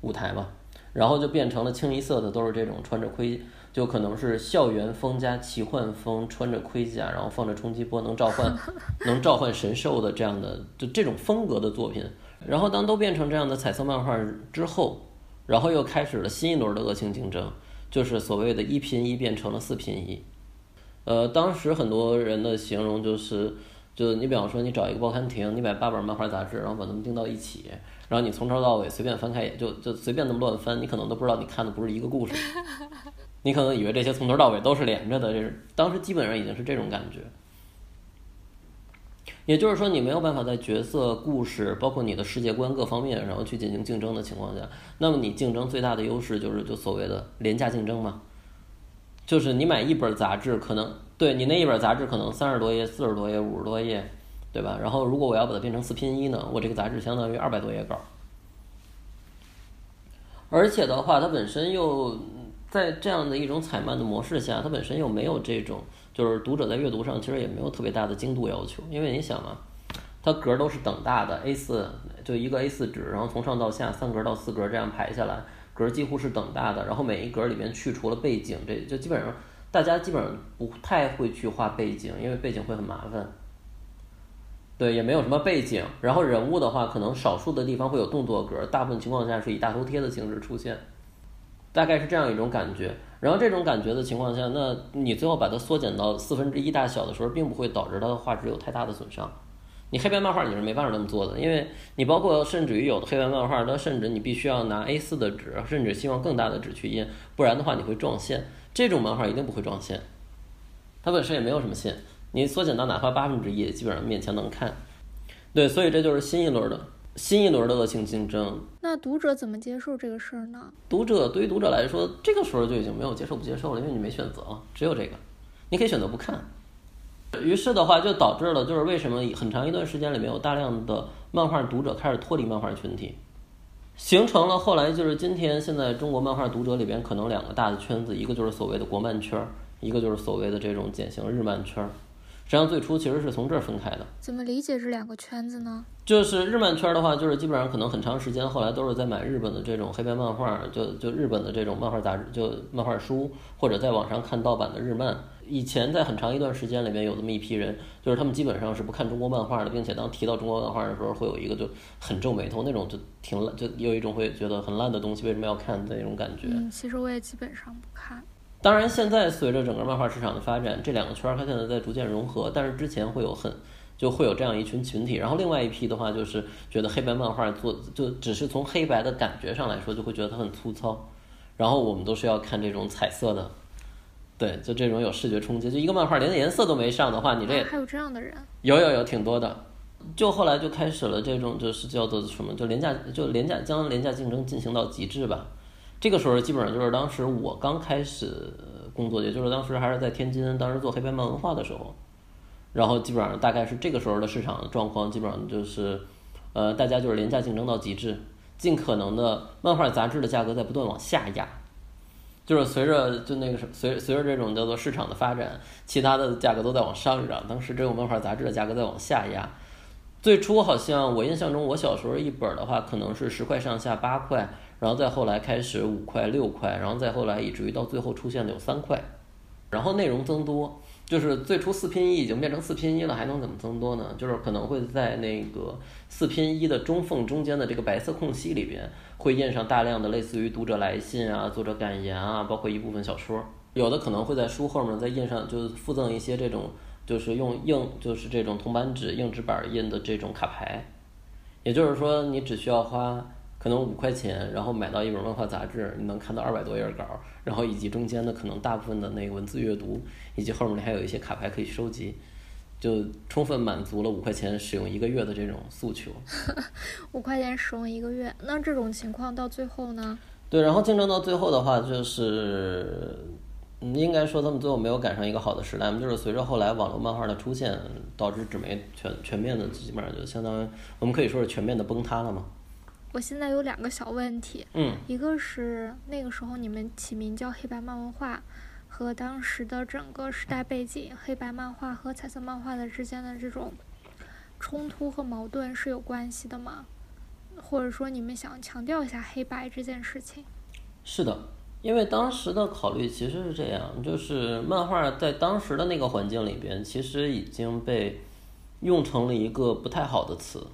舞台嘛，然后就变成了清一色的都是这种穿着盔。就可能是校园风加奇幻风，穿着盔甲，然后放着冲击波，能召唤 能召唤神兽的这样的就这种风格的作品。然后当都变成这样的彩色漫画之后，然后又开始了新一轮的恶性竞争，就是所谓的一拼一变成了四拼一。呃，当时很多人的形容就是，就你比方说你找一个报刊亭，你买八本漫画杂志，然后把它们订到一起，然后你从头到尾随便翻开，也就就随便那么乱翻，你可能都不知道你看的不是一个故事。你可能以为这些从头到尾都是连着的，这是当时基本上已经是这种感觉。也就是说，你没有办法在角色、故事，包括你的世界观各方面，然后去进行竞争的情况下，那么你竞争最大的优势就是就所谓的廉价竞争嘛。就是你买一本杂志，可能对你那一本杂志可能三十多页、四十多页、五十多页，对吧？然后如果我要把它变成四拼一呢，我这个杂志相当于二百多页稿，而且的话，它本身又。在这样的一种彩漫的模式下，它本身又没有这种，就是读者在阅读上其实也没有特别大的精度要求，因为你想啊，它格都是等大的 A4，就一个 A4 纸，然后从上到下三格到四格这样排下来，格几乎是等大的，然后每一格里面去除了背景，这就基本上大家基本上不太会去画背景，因为背景会很麻烦。对，也没有什么背景，然后人物的话，可能少数的地方会有动作格，大部分情况下是以大头贴的形式出现。大概是这样一种感觉，然后这种感觉的情况下，那你最后把它缩减到四分之一大小的时候，并不会导致它的画质有太大的损伤。你黑白漫画你是没办法那么做的，因为你包括甚至于有的黑白漫画，它甚至你必须要拿 A4 的纸，甚至希望更大的纸去印，不然的话你会撞线。这种漫画一定不会撞线，它本身也没有什么线，你缩减到哪怕八分之一，基本上勉强能看。对，所以这就是新一轮的。新一轮的恶性竞争。那读者怎么接受这个事儿呢？读者对于读者来说，这个时候就已经没有接受不接受了，因为你没选择了，只有这个，你可以选择不看。于是的话，就导致了就是为什么很长一段时间里面有大量的漫画读者开始脱离漫画群体，形成了后来就是今天现在中国漫画读者里边可能两个大的圈子，一个就是所谓的国漫圈，一个就是所谓的这种典型日漫圈。实际上最初其实是从这儿分开的。怎么理解这两个圈子呢？就是日漫圈的话，就是基本上可能很长时间后来都是在买日本的这种黑白漫画，就就日本的这种漫画杂志，就漫画书，或者在网上看盗版的日漫。以前在很长一段时间里面有这么一批人，就是他们基本上是不看中国漫画的，并且当提到中国漫画的时候，会有一个就很皱眉头那种，就挺烂，就有一种会觉得很烂的东西为什么要看的那种感觉。嗯，其实我也基本上不看。当然，现在随着整个漫画市场的发展，这两个圈儿它现在在逐渐融合，但是之前会有很就会有这样一群群体，然后另外一批的话就是觉得黑白漫画做就只是从黑白的感觉上来说，就会觉得它很粗糙，然后我们都是要看这种彩色的，对，就这种有视觉冲击，就一个漫画连颜色都没上的话，你这还有这样的人？有有有挺多的，就后来就开始了这种就是叫做什么，就廉价就廉价将廉价竞争进行到极致吧。这个时候基本上就是当时我刚开始工作，也就是当时还是在天津，当时做黑白漫文化的时候，然后基本上大概是这个时候的市场状况，基本上就是，呃，大家就是廉价竞争到极致，尽可能的漫画杂志的价格在不断往下压，就是随着就那个随随着这种叫做市场的发展，其他的价格都在往上涨，当时只有漫画杂志的价格在往下压。最初好像我印象中，我小时候一本的话可能是十块上下八块。然后再后来开始五块六块，然后再后来以至于到最后出现的有三块，然后内容增多，就是最初四拼一已经变成四拼一了，还能怎么增多呢？就是可能会在那个四拼一的中缝中间的这个白色空隙里边，会印上大量的类似于读者来信啊、作者感言啊，包括一部分小说，有的可能会在书后面再印上，就是附赠一些这种，就是用硬就是这种铜版纸、硬纸板印的这种卡牌，也就是说你只需要花。可能五块钱，然后买到一本漫画杂志，你能看到二百多页稿，然后以及中间的可能大部分的那个文字阅读，以及后面还有一些卡牌可以收集，就充分满足了五块钱使用一个月的这种诉求。五块钱使用一个月，那这种情况到最后呢？对，然后竞争到最后的话，就是应该说他们最后没有赶上一个好的时代嘛，就是随着后来网络漫画的出现，导致纸媒全全面的基本上就相当于我们可以说是全面的崩塌了嘛。我现在有两个小问题，嗯，一个是那个时候你们起名叫黑白漫文化，和当时的整个时代背景，黑白漫画和彩色漫画的之间的这种冲突和矛盾是有关系的吗？或者说你们想强调一下黑白这件事情？是的，因为当时的考虑其实是这样，就是漫画在当时的那个环境里边，其实已经被用成了一个不太好的词。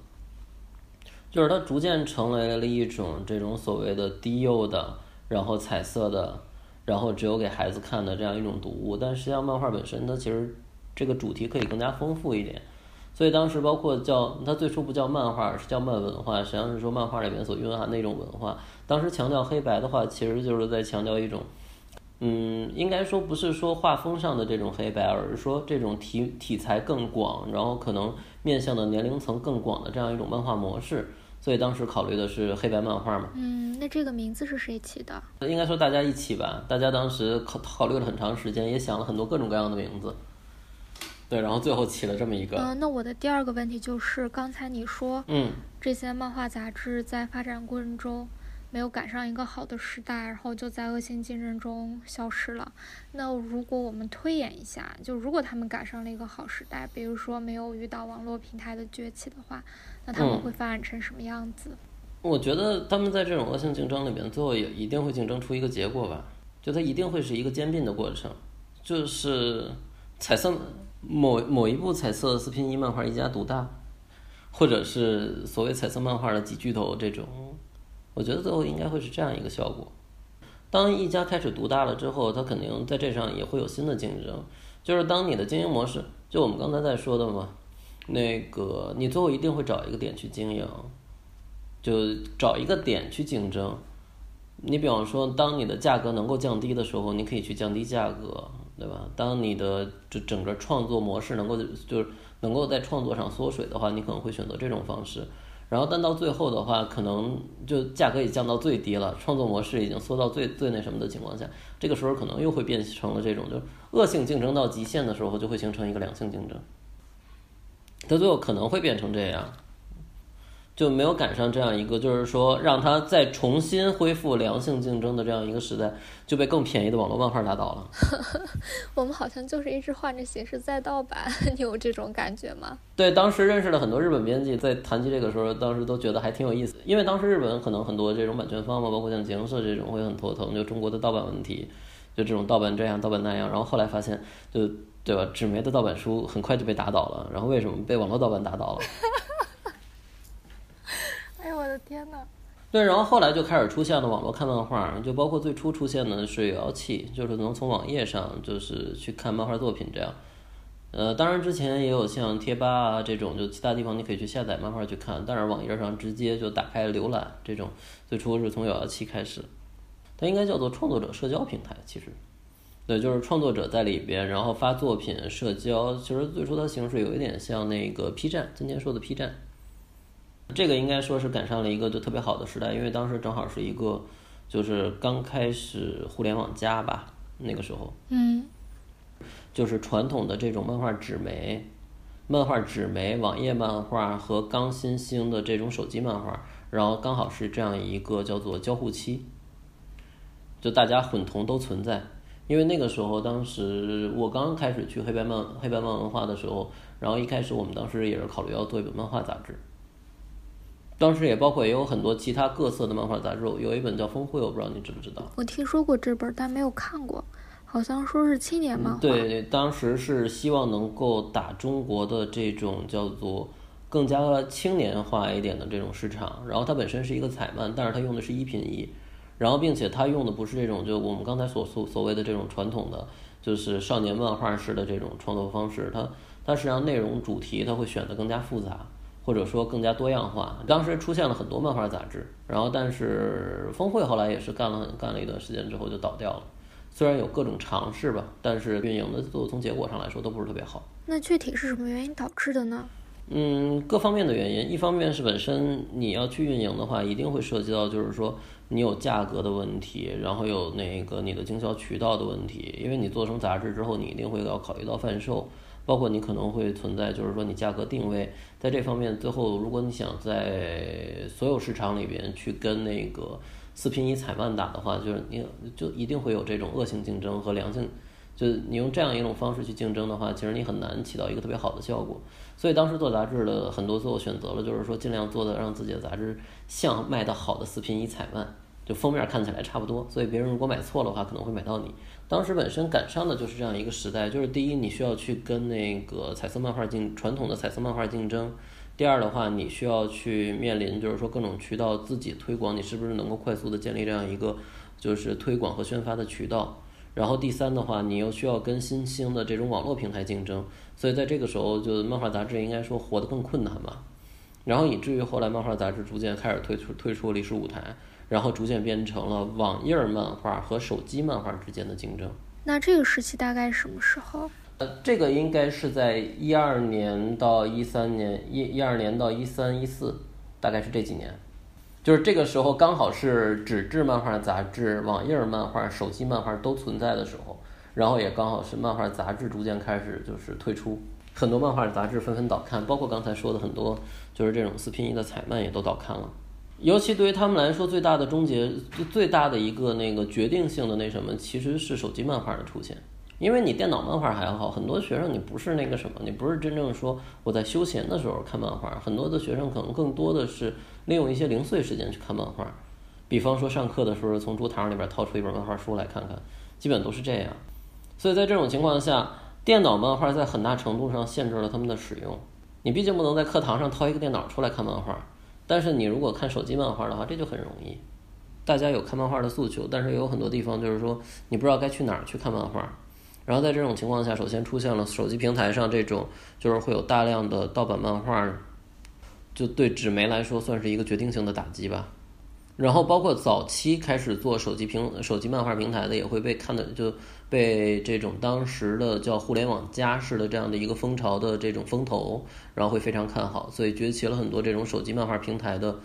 就是它逐渐成为了一种这种所谓的低幼的，然后彩色的，然后只有给孩子看的这样一种读物。但实际上，漫画本身它其实这个主题可以更加丰富一点。所以当时包括叫它最初不叫漫画，是叫漫文化，实际上是说漫画里面所蕴含的一种文化。当时强调黑白的话，其实就是在强调一种，嗯，应该说不是说画风上的这种黑白，而是说这种题题材更广，然后可能面向的年龄层更广的这样一种漫画模式。所以当时考虑的是黑白漫画嘛？嗯，那这个名字是谁起的？应该说大家一起吧。大家当时考考虑了很长时间，也想了很多各种各样的名字。对，然后最后起了这么一个。嗯，那我的第二个问题就是，刚才你说，嗯，这些漫画杂志在发展过程中。没有赶上一个好的时代，然后就在恶性竞争中消失了。那如果我们推演一下，就如果他们赶上了一个好时代，比如说没有遇到网络平台的崛起的话，那他们会发展成什么样子？我觉得他们在这种恶性竞争里面，最后也一定会竞争出一个结果吧。就它一定会是一个兼并的过程，就是彩色某某一部彩色四拼一漫画一家独大，或者是所谓彩色漫画的几巨头这种。我觉得最后应该会是这样一个效果。当一家开始独大了之后，它肯定在这上也会有新的竞争。就是当你的经营模式，就我们刚才在说的嘛，那个你最后一定会找一个点去经营，就找一个点去竞争。你比方说，当你的价格能够降低的时候，你可以去降低价格，对吧？当你的就整个创作模式能够就是能够在创作上缩水的话，你可能会选择这种方式。然后但到最后的话，可能就价格也降到最低了，创作模式已经缩到最最那什么的情况下，这个时候可能又会变成了这种就恶性竞争到极限的时候，就会形成一个良性竞争。它最后可能会变成这样。就没有赶上这样一个，就是说让它再重新恢复良性竞争的这样一个时代，就被更便宜的网络漫画打倒了。我们好像就是一直换着形式在盗版，你有这种感觉吗？对，当时认识了很多日本编辑，在谈及这个时候，当时都觉得还挺有意思，因为当时日本可能很多这种版权方嘛，包括像集英社这种会很头疼，就中国的盗版问题，就这种盗版这样盗版那样，然后后来发现，就对吧？纸媒的盗版书很快就被打倒了，然后为什么被网络盗版打倒了？哎呦我的天呐！对，然后后来就开始出现了网络看漫画，就包括最初出现的是有妖气，就是能从网页上就是去看漫画作品这样。呃，当然之前也有像贴吧啊这种，就其他地方你可以去下载漫画去看，但是网页上直接就打开浏览这种，最初是从有妖气开始，它应该叫做创作者社交平台，其实，对，就是创作者在里边，然后发作品社交，其实最初它形式有一点像那个 P 站，今天说的 P 站。这个应该说是赶上了一个就特别好的时代，因为当时正好是一个就是刚开始互联网加吧，那个时候，嗯，就是传统的这种漫画纸媒、漫画纸媒、网页漫画和刚新兴的这种手机漫画，然后刚好是这样一个叫做交互期，就大家混同都存在。因为那个时候，当时我刚开始去黑白漫黑白漫文化的时候，然后一开始我们当时也是考虑要做一本漫画杂志。当时也包括也有很多其他各色的漫画杂志，有一本叫《峰会》，我不知道你知不知道。我听说过这本，但没有看过。好像说是青年漫画。对，当时是希望能够打中国的这种叫做更加青年化一点的这种市场。然后它本身是一个彩漫，但是它用的是一品一，然后并且它用的不是这种就我们刚才所所所谓的这种传统的就是少年漫画式的这种创作方式。它它实际上内容主题它会选择更加复杂。或者说更加多样化。当时出现了很多漫画杂志，然后但是峰会后来也是干了干了一段时间之后就倒掉了。虽然有各种尝试吧，但是运营的从结果上来说都不是特别好。那具体是什么原因导致的呢？嗯，各方面的原因。一方面是本身你要去运营的话，一定会涉及到就是说你有价格的问题，然后有那个你的经销渠道的问题。因为你做成杂志之后，你一定会要考虑到贩售。包括你可能会存在，就是说你价格定位在这方面，最后如果你想在所有市场里边去跟那个四拼一彩漫打的话，就是你就一定会有这种恶性竞争和良性，就你用这样一种方式去竞争的话，其实你很难起到一个特别好的效果。所以当时做杂志的很多最后选择了，就是说尽量做的让自己的杂志像卖的好的四拼一彩漫，就封面看起来差不多，所以别人如果买错的话，可能会买到你。当时本身赶上的就是这样一个时代，就是第一，你需要去跟那个彩色漫画竞传统的彩色漫画竞争；第二的话，你需要去面临就是说各种渠道自己推广，你是不是能够快速的建立这样一个就是推广和宣发的渠道；然后第三的话，你又需要跟新兴的这种网络平台竞争，所以在这个时候，就漫画杂志应该说活得更困难吧。然后以至于后来漫画杂志逐渐开始退出退出历史舞台。然后逐渐变成了网页漫画和手机漫画之间的竞争。那这个时期大概什么时候？呃，这个应该是在一二年到一三年，一一二年到一三一四，大概是这几年。就是这个时候刚好是纸质漫画杂志、网页漫画、手机漫画都存在的时候，然后也刚好是漫画杂志逐渐开始就是退出，很多漫画杂志纷纷倒刊，包括刚才说的很多就是这种四拼一的彩漫也都倒刊了。尤其对于他们来说，最大的终结、最最大的一个那个决定性的那什么，其实是手机漫画的出现。因为你电脑漫画还好，很多学生你不是那个什么，你不是真正说我在休闲的时候看漫画，很多的学生可能更多的是利用一些零碎时间去看漫画。比方说上课的时候，从桌堂里边掏出一本漫画书来看看，基本都是这样。所以在这种情况下，电脑漫画在很大程度上限制了他们的使用。你毕竟不能在课堂上掏一个电脑出来看漫画。但是你如果看手机漫画的话，这就很容易。大家有看漫画的诉求，但是也有很多地方就是说你不知道该去哪儿去看漫画。然后在这种情况下，首先出现了手机平台上这种就是会有大量的盗版漫画，就对纸媒来说算是一个决定性的打击吧。然后包括早期开始做手机平手机漫画平台的，也会被看的就被这种当时的叫互联网加式的这样的一个风潮的这种风投，然后会非常看好，所以崛起了很多这种手机漫画平台的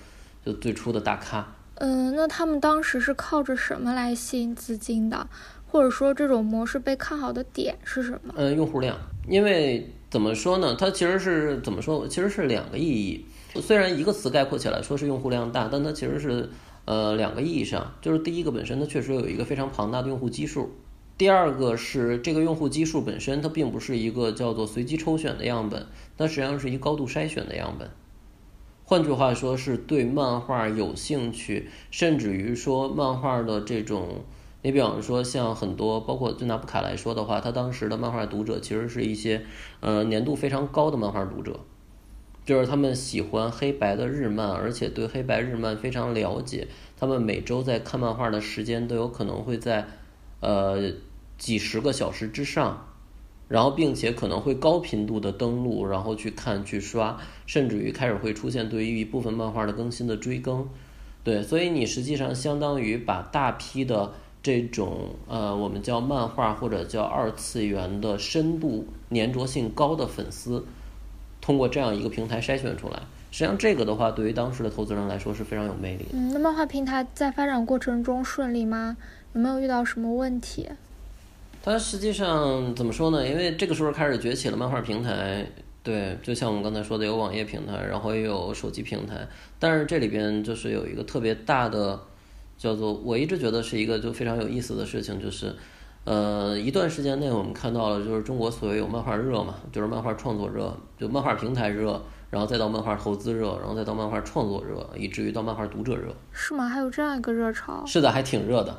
就最初的大咖。嗯，那他们当时是靠着什么来吸引资金的？或者说这种模式被看好的点是什么？嗯，用户量，因为怎么说呢？它其实是怎么说？其实是两个意义。虽然一个词概括起来说是用户量大，但它其实是呃两个意义上。就是第一个本身它确实有一个非常庞大的用户基数，第二个是这个用户基数本身它并不是一个叫做随机抽选的样本，它实际上是一高度筛选的样本。换句话说，是对漫画有兴趣，甚至于说漫画的这种。你比方说，像很多，包括就拿布卡来说的话，他当时的漫画读者其实是一些，呃，年度非常高的漫画读者，就是他们喜欢黑白的日漫，而且对黑白日漫非常了解。他们每周在看漫画的时间都有可能会在，呃，几十个小时之上，然后并且可能会高频度的登录，然后去看去刷，甚至于开始会出现对于一部分漫画的更新的追更。对，所以你实际上相当于把大批的。这种呃，我们叫漫画或者叫二次元的深度粘着性高的粉丝，通过这样一个平台筛选出来。实际上，这个的话，对于当时的投资人来说是非常有魅力。嗯，那漫画平台在发展过程中顺利吗？有没有遇到什么问题？它实际上怎么说呢？因为这个时候开始崛起了漫画平台，对，就像我们刚才说的，有网页平台，然后也有手机平台，但是这里边就是有一个特别大的。叫做我一直觉得是一个就非常有意思的事情，就是，呃，一段时间内我们看到了，就是中国所谓有漫画热嘛，就是漫画创作热，就漫画平台热，然后再到漫画投资热，然后再到漫画创作热，以至于到漫画读者热。是吗？还有这样一个热潮？是的，还挺热的。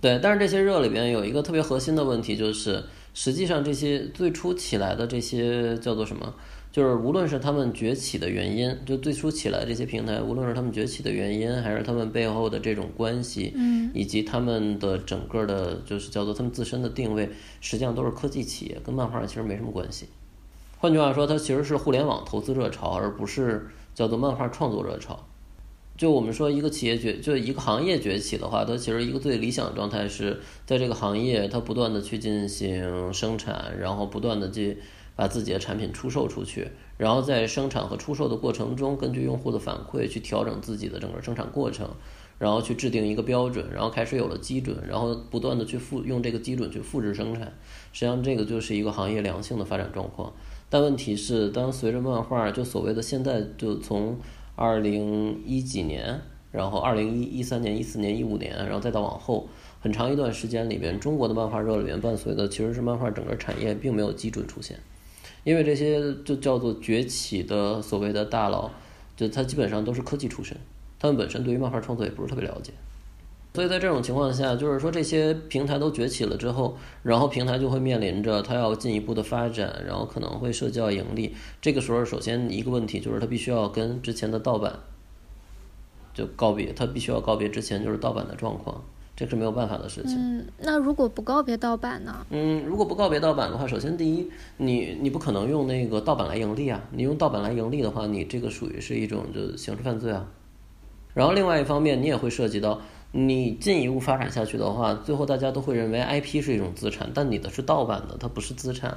对，但是这些热里边有一个特别核心的问题，就是实际上这些最初起来的这些叫做什么？就是无论是他们崛起的原因，就最初起来这些平台，无论是他们崛起的原因，还是他们背后的这种关系，嗯，以及他们的整个的，就是叫做他们自身的定位，实际上都是科技企业，跟漫画其实没什么关系。换句话说，它其实是互联网投资热潮，而不是叫做漫画创作热潮。就我们说一个企业崛，就一个行业崛起的话，它其实一个最理想的状态是在这个行业它不断的去进行生产，然后不断的去。把自己的产品出售出去，然后在生产和出售的过程中，根据用户的反馈去调整自己的整个生产过程，然后去制定一个标准，然后开始有了基准，然后不断的去复用这个基准去复制生产。实际上，这个就是一个行业良性的发展状况。但问题是，当随着漫画就所谓的现在就从二零一几年，然后二零一一三年、一四年、一五年，然后再到往后很长一段时间里边，中国的漫画热里面伴随的其实是漫画整个产业并没有基准出现。因为这些就叫做崛起的所谓的大佬，就他基本上都是科技出身，他们本身对于漫画创作也不是特别了解，所以在这种情况下，就是说这些平台都崛起了之后，然后平台就会面临着它要进一步的发展，然后可能会涉及到盈利。这个时候，首先一个问题就是它必须要跟之前的盗版就告别，它必须要告别之前就是盗版的状况。这是没有办法的事情。嗯，那如果不告别盗版呢？嗯，如果不告别盗版的话，首先第一，你你不可能用那个盗版来盈利啊。你用盗版来盈利的话，你这个属于是一种就刑事犯罪啊。然后另外一方面，你也会涉及到，你进一步发展下去的话，最后大家都会认为 IP 是一种资产，但你的是盗版的，它不是资产。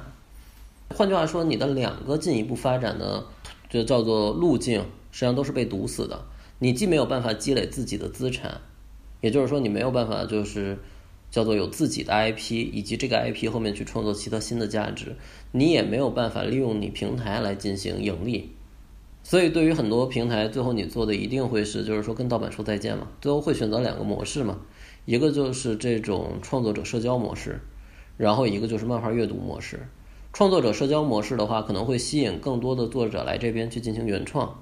换句话说，你的两个进一步发展的就叫做路径，实际上都是被堵死的。你既没有办法积累自己的资产。也就是说，你没有办法，就是叫做有自己的 IP，以及这个 IP 后面去创作其他新的价值，你也没有办法利用你平台来进行盈利。所以，对于很多平台，最后你做的一定会是，就是说跟盗版说再见嘛。最后会选择两个模式嘛，一个就是这种创作者社交模式，然后一个就是漫画阅读模式。创作者社交模式的话，可能会吸引更多的作者来这边去进行原创。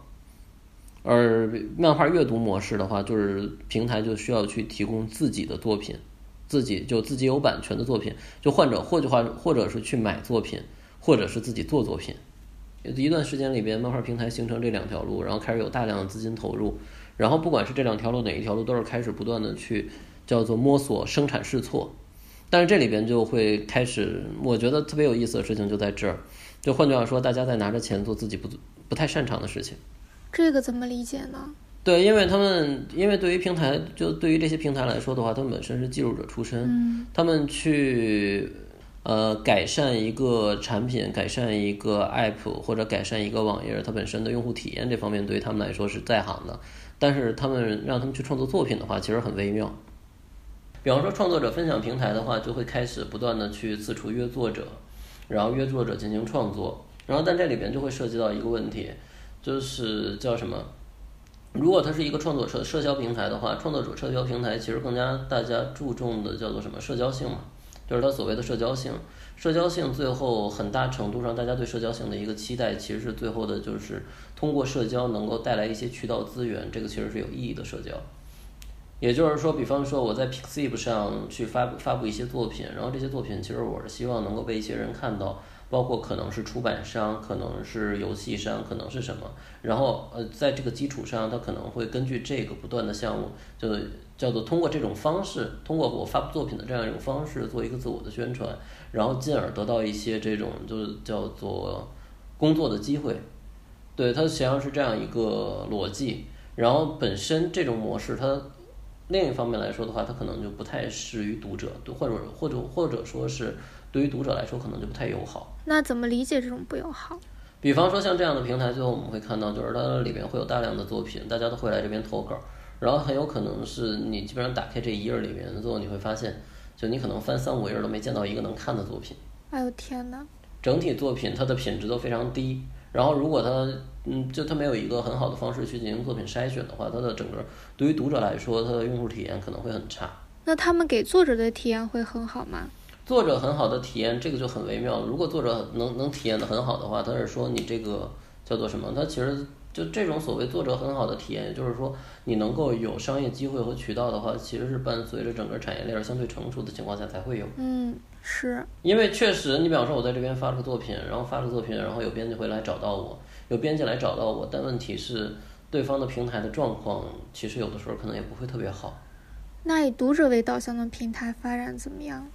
而漫画阅读模式的话，就是平台就需要去提供自己的作品，自己就自己有版权的作品，就患者，或句话，或者是去买作品，或者是自己做作品。一段时间里边，漫画平台形成这两条路，然后开始有大量的资金投入，然后不管是这两条路哪一条路，都是开始不断的去叫做摸索、生产、试错。但是这里边就会开始，我觉得特别有意思的事情就在这儿，就换句话说，大家在拿着钱做自己不不太擅长的事情。这个怎么理解呢？对，因为他们因为对于平台，就对于这些平台来说的话，他们本身是记录者出身，嗯他们去呃改善一个产品、改善一个 app 或者改善一个网页，它本身的用户体验这方面，对于他们来说是在行的。但是他们让他们去创作作品的话，其实很微妙。比方说，创作者分享平台的话，就会开始不断的去四处约作者，然后约作者进行创作，然后但这里边就会涉及到一个问题，就是叫什么？如果它是一个创作社社交平台的话，创作者社交平台其实更加大家注重的叫做什么社交性嘛，就是它所谓的社交性。社交性最后很大程度上，大家对社交性的一个期待，其实是最后的就是通过社交能够带来一些渠道资源，这个其实是有意义的社交。也就是说，比方说我在 Pixiv 上去发布发布一些作品，然后这些作品其实我是希望能够被一些人看到，包括可能是出版商，可能是游戏商，可能是什么，然后呃，在这个基础上，他可能会根据这个不断的项目，就叫做通过这种方式，通过我发布作品的这样一种方式做一个自我的宣传，然后进而得到一些这种就是叫做工作的机会。对，它实际上是这样一个逻辑。然后本身这种模式，它另一方面来说的话，它可能就不太适于读者，或者或者或者说是对于读者来说，可能就不太友好。那怎么理解这种不友好？比方说像这样的平台，最后我们会看到，就是它里边会有大量的作品，大家都会来这边投稿，然后很有可能是你基本上打开这一页里面，最后你会发现，就你可能翻三五页都没见到一个能看的作品。哎呦天哪！整体作品它的品质都非常低，然后如果它嗯，就它没有一个很好的方式去进行作品筛选的话，它的整个对于读者来说，它的用户体验可能会很差。那他们给作者的体验会很好吗？作者很好的体验，这个就很微妙了。如果作者能能体验的很好的话，他是说你这个叫做什么？他其实就这种所谓作者很好的体验，也就是说你能够有商业机会和渠道的话，其实是伴随着整个产业链相对成熟的情况下才会有。嗯，是。因为确实，你比方说我在这边发了个作品，然后发了个作品，然后有编辑会来找到我，有编辑来找到我，但问题是对方的平台的状况，其实有的时候可能也不会特别好。那以读者为导向的平台发展怎么样？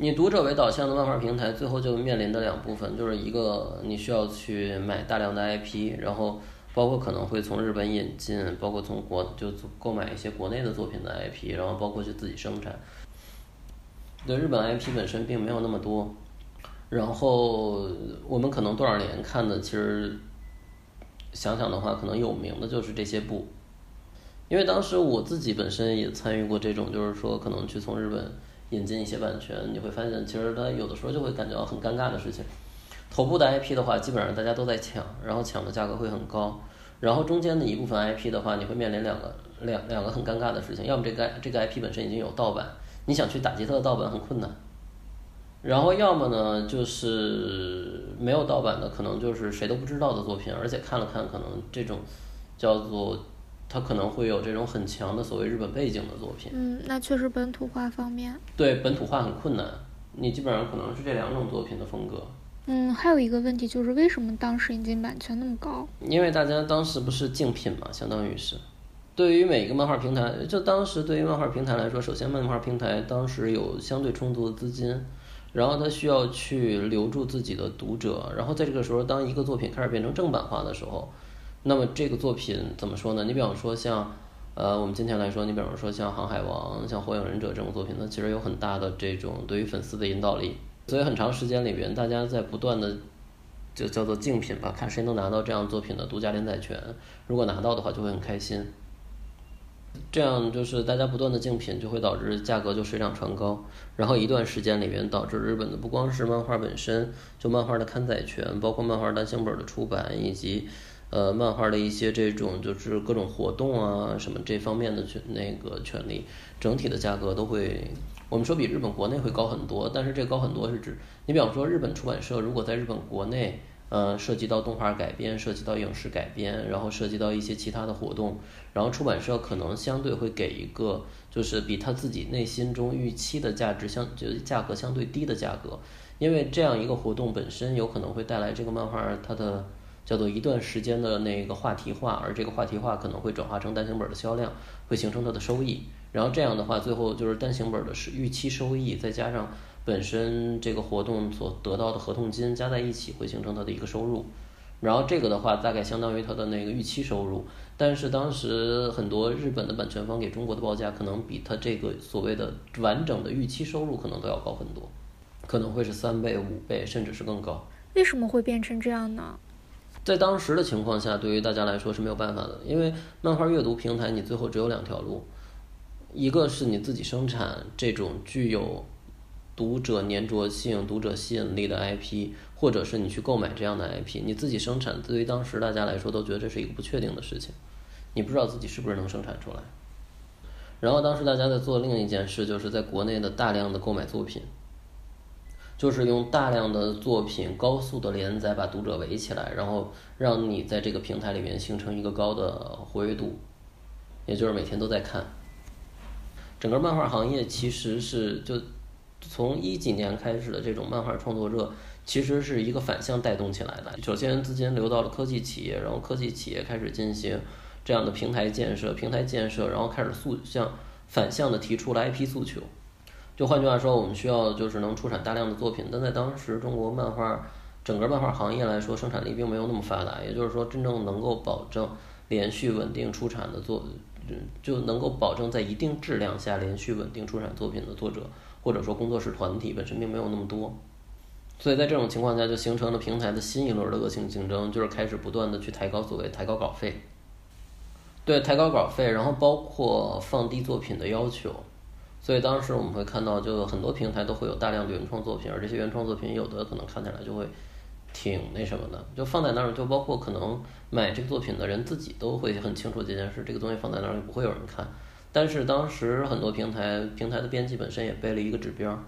你读者为导向的漫画平台，最后就面临的两部分，就是一个你需要去买大量的 IP，然后包括可能会从日本引进，包括从国就购买一些国内的作品的 IP，然后包括去自己生产。对日本 IP 本身并没有那么多，然后我们可能多少年看的，其实想想的话，可能有名的就是这些部，因为当时我自己本身也参与过这种，就是说可能去从日本。引进一些版权，你会发现，其实它有的时候就会感觉到很尴尬的事情。头部的 IP 的话，基本上大家都在抢，然后抢的价格会很高。然后中间的一部分 IP 的话，你会面临两个两两个很尴尬的事情：要么这个这个 IP 本身已经有盗版，你想去打击它的盗版很困难；然后要么呢，就是没有盗版的，可能就是谁都不知道的作品，而且看了看，可能这种叫做。它可能会有这种很强的所谓日本背景的作品。嗯，那确实本土化方面。对本土化很困难，你基本上可能是这两种作品的风格。嗯，还有一个问题就是为什么当时引进版权那么高？因为大家当时不是竞品嘛，相当于是。对于每一个漫画平台，就当时对于漫画平台来说，首先漫画平台当时有相对充足的资金，然后它需要去留住自己的读者，然后在这个时候，当一个作品开始变成正版化的时候。那么这个作品怎么说呢？你比方说像，呃，我们今天来说，你比方说像《航海王》、像《火影忍者》这种作品，它其实有很大的这种对于粉丝的引导力。所以很长时间里边，大家在不断的就叫做竞品吧，看谁能拿到这样作品的独家连载权。如果拿到的话，就会很开心。这样就是大家不断的竞品，就会导致价格就水涨船高。然后一段时间里边，导致日本的不光是漫画本身，就漫画的刊载权，包括漫画单行本的出版以及。呃，漫画的一些这种就是各种活动啊，什么这方面的权那个权利，整体的价格都会，我们说比日本国内会高很多。但是这高很多是指，你比方说日本出版社如果在日本国内，呃，涉及到动画改编，涉及到影视改编，然后涉及到一些其他的活动，然后出版社可能相对会给一个就是比他自己内心中预期的价值相就价格相对低的价格，因为这样一个活动本身有可能会带来这个漫画它的。叫做一段时间的那个话题化，而这个话题化可能会转化成单行本的销量，会形成它的收益。然后这样的话，最后就是单行本的是预期收益，再加上本身这个活动所得到的合同金加在一起，会形成它的一个收入。然后这个的话大概相当于它的那个预期收入，但是当时很多日本的版权方给中国的报价可能比它这个所谓的完整的预期收入可能都要高很多，可能会是三倍、五倍，甚至是更高。为什么会变成这样呢？在当时的情况下，对于大家来说是没有办法的，因为漫画阅读平台你最后只有两条路，一个是你自己生产这种具有读者粘着性、读者吸引力的 IP，或者是你去购买这样的 IP。你自己生产，对于当时大家来说都觉得这是一个不确定的事情，你不知道自己是不是能生产出来。然后当时大家在做另一件事，就是在国内的大量的购买作品。就是用大量的作品高速的连载，把读者围起来，然后让你在这个平台里面形成一个高的活跃度，也就是每天都在看。整个漫画行业其实是就从一几年开始的这种漫画创作热，其实是一个反向带动起来的。首先资金流到了科技企业，然后科技企业开始进行这样的平台建设，平台建设，然后开始诉向反向的提出了 IP 诉求。就换句话说，我们需要就是能出产大量的作品，但在当时中国漫画整个漫画行业来说，生产力并没有那么发达。也就是说，真正能够保证连续稳定出产的作，就能够保证在一定质量下连续稳定出产作品的作者，或者说工作室团体本身并没有那么多。所以在这种情况下，就形成了平台的新一轮的恶性竞争，就是开始不断的去抬高所谓抬高稿费，对，抬高稿费，然后包括放低作品的要求。所以当时我们会看到，就很多平台都会有大量的原创作品，而这些原创作品有的可能看起来就会挺那什么的，就放在那儿，就包括可能买这个作品的人自己都会很清楚这件事，这个东西放在那儿也不会有人看。但是当时很多平台平台的编辑本身也背了一个指标，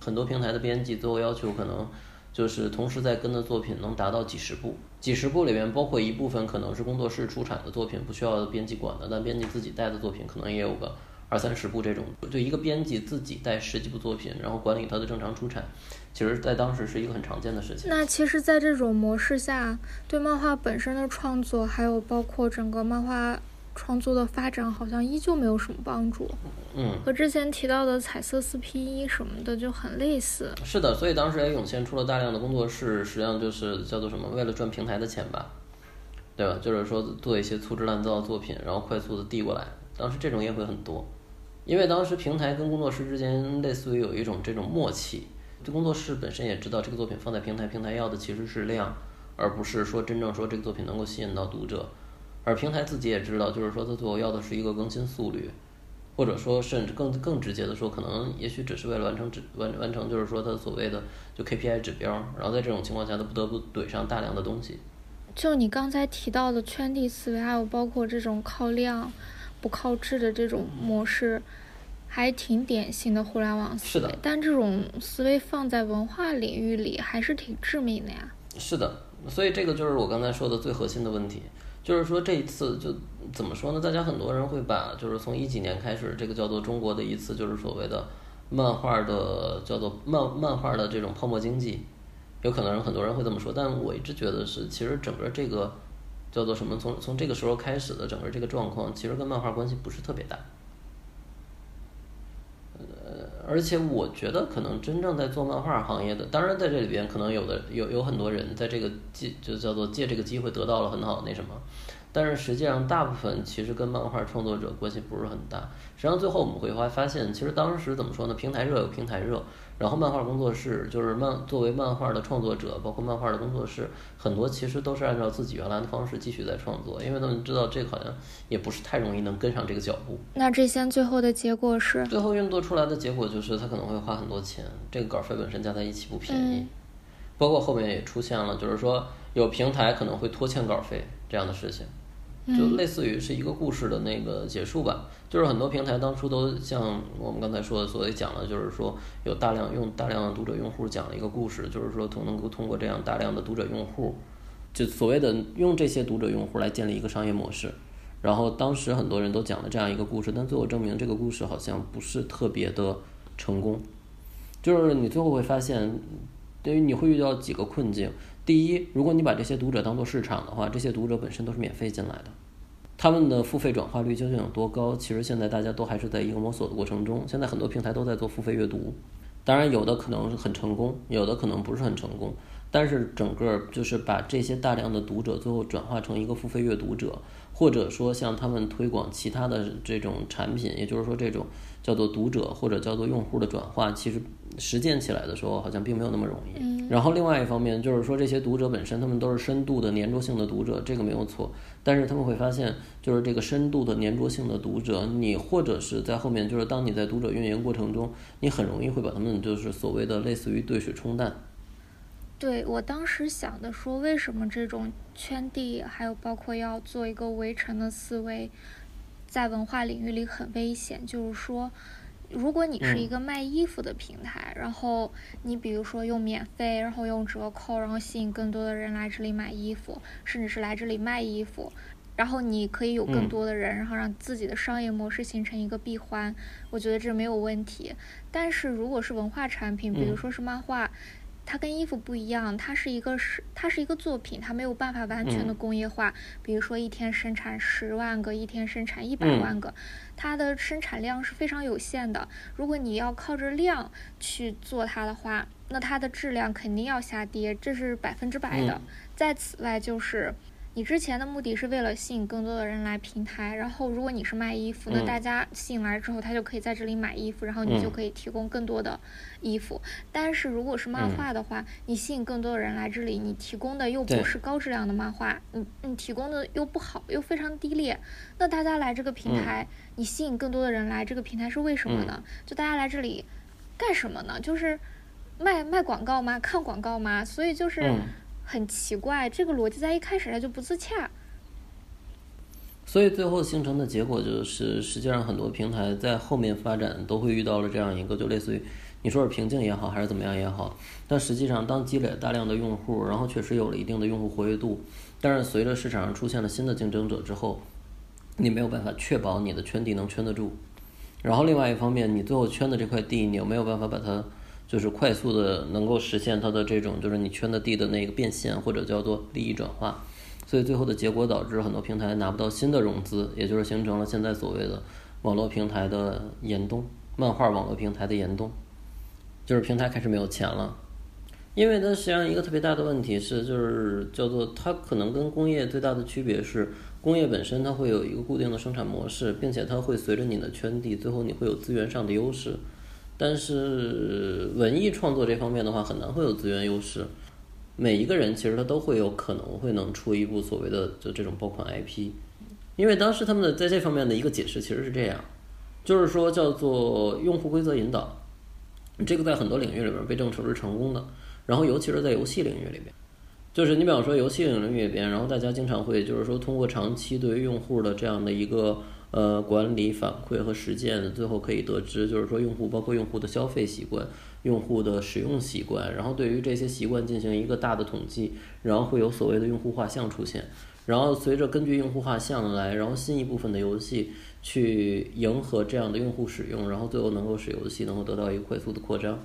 很多平台的编辑最后要求可能就是同时在跟的作品能达到几十部，几十部里面包括一部分可能是工作室出产的作品，不需要编辑管的，但编辑自己带的作品可能也有个。二三十部这种，就一个编辑自己带十几部作品，然后管理他的正常出产，其实在当时是一个很常见的事情。那其实，在这种模式下，对漫画本身的创作，还有包括整个漫画创作的发展，好像依旧没有什么帮助。嗯，和之前提到的彩色四 P 一什么的就很类似。是的，所以当时也涌现出了大量的工作室，实际上就是叫做什么，为了赚平台的钱吧，对吧？就是说做一些粗制滥造的作品，然后快速的递过来。当时这种也会很多。因为当时平台跟工作室之间类似于有一种这种默契，这工作室本身也知道这个作品放在平台，平台要的其实是量，而不是说真正说这个作品能够吸引到读者，而平台自己也知道，就是说它最后要的是一个更新速率，或者说甚至更更直接的说，可能也许只是为了完成指完完成就是说它所谓的就 KPI 指标，然后在这种情况下，它不得不怼上大量的东西。就你刚才提到的圈地思维，还有包括这种靠量。不靠质的这种模式，还挺典型的互联网思维。但这种思维放在文化领域里，还是挺致命的呀。是的，所以这个就是我刚才说的最核心的问题，就是说这一次就怎么说呢？大家很多人会把就是从一几年开始，这个叫做中国的一次就是所谓的漫画的叫做漫漫画的这种泡沫经济，有可能很多人会这么说，但我一直觉得是，其实整个这个。叫做什么？从从这个时候开始的整个这个状况，其实跟漫画关系不是特别大。呃，而且我觉得可能真正在做漫画行业的，当然在这里边可能有的有有很多人在这个借就叫做借这个机会得到了很好那什么。但是实际上，大部分其实跟漫画创作者关系不是很大。实际上，最后我们会发发现，其实当时怎么说呢？平台热有平台热，然后漫画工作室就是漫作为漫画的创作者，包括漫画的工作室，很多其实都是按照自己原来的方式继续在创作，因为他们知道这个好像也不是太容易能跟上这个脚步。那这些最后的结果是？最后运作出来的结果就是他可能会花很多钱，这个稿费本身加在一起不便宜。包括后面也出现了，就是说有平台可能会拖欠稿费这样的事情。就类似于是一个故事的那个结束吧，就是很多平台当初都像我们刚才说的，所以讲了，就是说有大量用大量的读者用户讲了一个故事，就是说通能够通过这样大量的读者用户，就所谓的用这些读者用户来建立一个商业模式。然后当时很多人都讲了这样一个故事，但最后证明这个故事好像不是特别的成功。就是你最后会发现，对于你会遇到几个困境。第一，如果你把这些读者当做市场的话，这些读者本身都是免费进来的，他们的付费转化率究竟有多高？其实现在大家都还是在一个摸索的过程中。现在很多平台都在做付费阅读，当然有的可能是很成功，有的可能不是很成功。但是整个就是把这些大量的读者最后转化成一个付费阅读者，或者说像他们推广其他的这种产品，也就是说这种叫做读者或者叫做用户的转化，其实实践起来的时候好像并没有那么容易。然后另外一方面就是说这些读者本身他们都是深度的粘着性的读者，这个没有错。但是他们会发现，就是这个深度的粘着性的读者，你或者是在后面，就是当你在读者运营过程中，你很容易会把他们就是所谓的类似于兑水冲淡。对我当时想的说，为什么这种圈地，还有包括要做一个围城的思维，在文化领域里很危险，就是说。如果你是一个卖衣服的平台，然后你比如说用免费，然后用折扣，然后吸引更多的人来这里买衣服，甚至是来这里卖衣服，然后你可以有更多的人，然后让自己的商业模式形成一个闭环，我觉得这没有问题。但是如果是文化产品，比如说是漫画。它跟衣服不一样，它是一个是它是一个作品，它没有办法完全的工业化。比如说一天生产十万个，一天生产一百万个，它的生产量是非常有限的。如果你要靠着量去做它的话，那它的质量肯定要下跌，这是百分之百的。在此外就是。你之前的目的是为了吸引更多的人来平台，然后如果你是卖衣服，那大家吸引来之后，他就可以在这里买衣服，然后你就可以提供更多的衣服。但是如果是漫画的话，你吸引更多的人来这里，你提供的又不是高质量的漫画，你你提供的又不好，又非常低劣，那大家来这个平台，你吸引更多的人来这个平台是为什么呢？就大家来这里干什么呢？就是卖卖广告吗？看广告吗？所以就是。很奇怪，这个逻辑在一开始它就不自洽，所以最后形成的结果就是，实际上很多平台在后面发展都会遇到了这样一个，就类似于你说是瓶颈也好，还是怎么样也好，但实际上当积累大量的用户，然后确实有了一定的用户活跃度，但是随着市场上出现了新的竞争者之后，你没有办法确保你的圈地能圈得住，然后另外一方面，你最后圈的这块地，你又没有办法把它。就是快速的能够实现它的这种，就是你圈的地的那个变现或者叫做利益转化，所以最后的结果导致很多平台拿不到新的融资，也就是形成了现在所谓的网络平台的严冬，漫画网络平台的严冬，就是平台开始没有钱了，因为它实际上一个特别大的问题是，就是叫做它可能跟工业最大的区别是，工业本身它会有一个固定的生产模式，并且它会随着你的圈地，最后你会有资源上的优势。但是文艺创作这方面的话，很难会有资源优势。每一个人其实他都会有可能会能出一部所谓的就这种爆款 IP，因为当时他们的在这方面的一个解释其实是这样，就是说叫做用户规则引导，这个在很多领域里边被证实是成功的。然后尤其是在游戏领域里边，就是你比方说游戏领域里边，然后大家经常会就是说通过长期对于用户的这样的一个。呃，管理反馈和实践，最后可以得知，就是说用户包括用户的消费习惯、用户的使用习惯，然后对于这些习惯进行一个大的统计，然后会有所谓的用户画像出现，然后随着根据用户画像来，然后新一部分的游戏去迎合这样的用户使用，然后最后能够使游戏能够得到一个快速的扩张。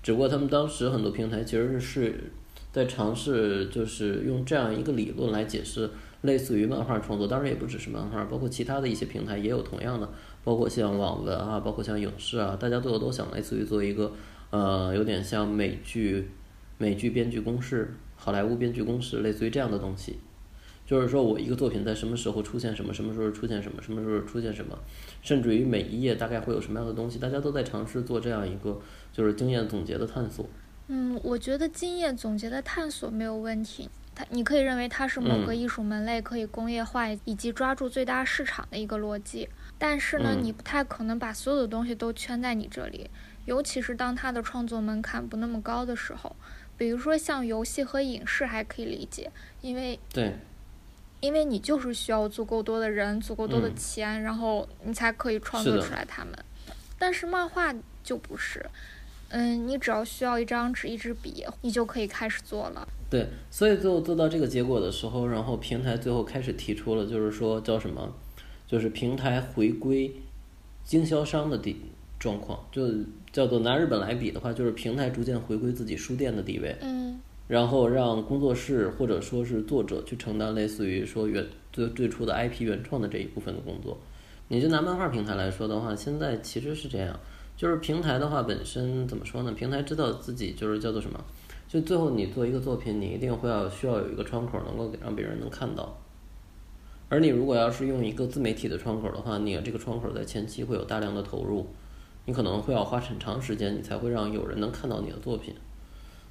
只不过他们当时很多平台其实是在尝试，就是用这样一个理论来解释。类似于漫画创作，当然也不只是漫画，包括其他的一些平台也有同样的，包括像网文啊，包括像影视啊，大家最后都想类似于做一个，呃，有点像美剧，美剧编剧公式，好莱坞编剧公式，类似于这样的东西，就是说我一个作品在什么时候出现什么，什么时候出现什么，什么时候出现什么，甚至于每一页大概会有什么样的东西，大家都在尝试做这样一个就是经验总结的探索。嗯，我觉得经验总结的探索没有问题。它，你可以认为它是某个艺术门类可以工业化以及抓住最大市场的一个逻辑，但是呢，你不太可能把所有的东西都圈在你这里，尤其是当它的创作门槛不那么高的时候。比如说像游戏和影视还可以理解，因为对，因为你就是需要足够多的人、足够多的钱，然后你才可以创作出来它们。但是漫画就不是。嗯，你只要需要一张纸、一支笔，你就可以开始做了。对，所以最后做到这个结果的时候，然后平台最后开始提出了，就是说叫什么，就是平台回归经销商的地状况，就叫做拿日本来比的话，就是平台逐渐回归自己书店的地位。嗯。然后让工作室或者说是作者去承担类似于说原最最初的 IP 原创的这一部分的工作。你就拿漫画平台来说的话，现在其实是这样。就是平台的话，本身怎么说呢？平台知道自己就是叫做什么，就最后你做一个作品，你一定会要需要有一个窗口能够给让别人能看到。而你如果要是用一个自媒体的窗口的话，你这个窗口在前期会有大量的投入，你可能会要花很长时间，你才会让有人能看到你的作品。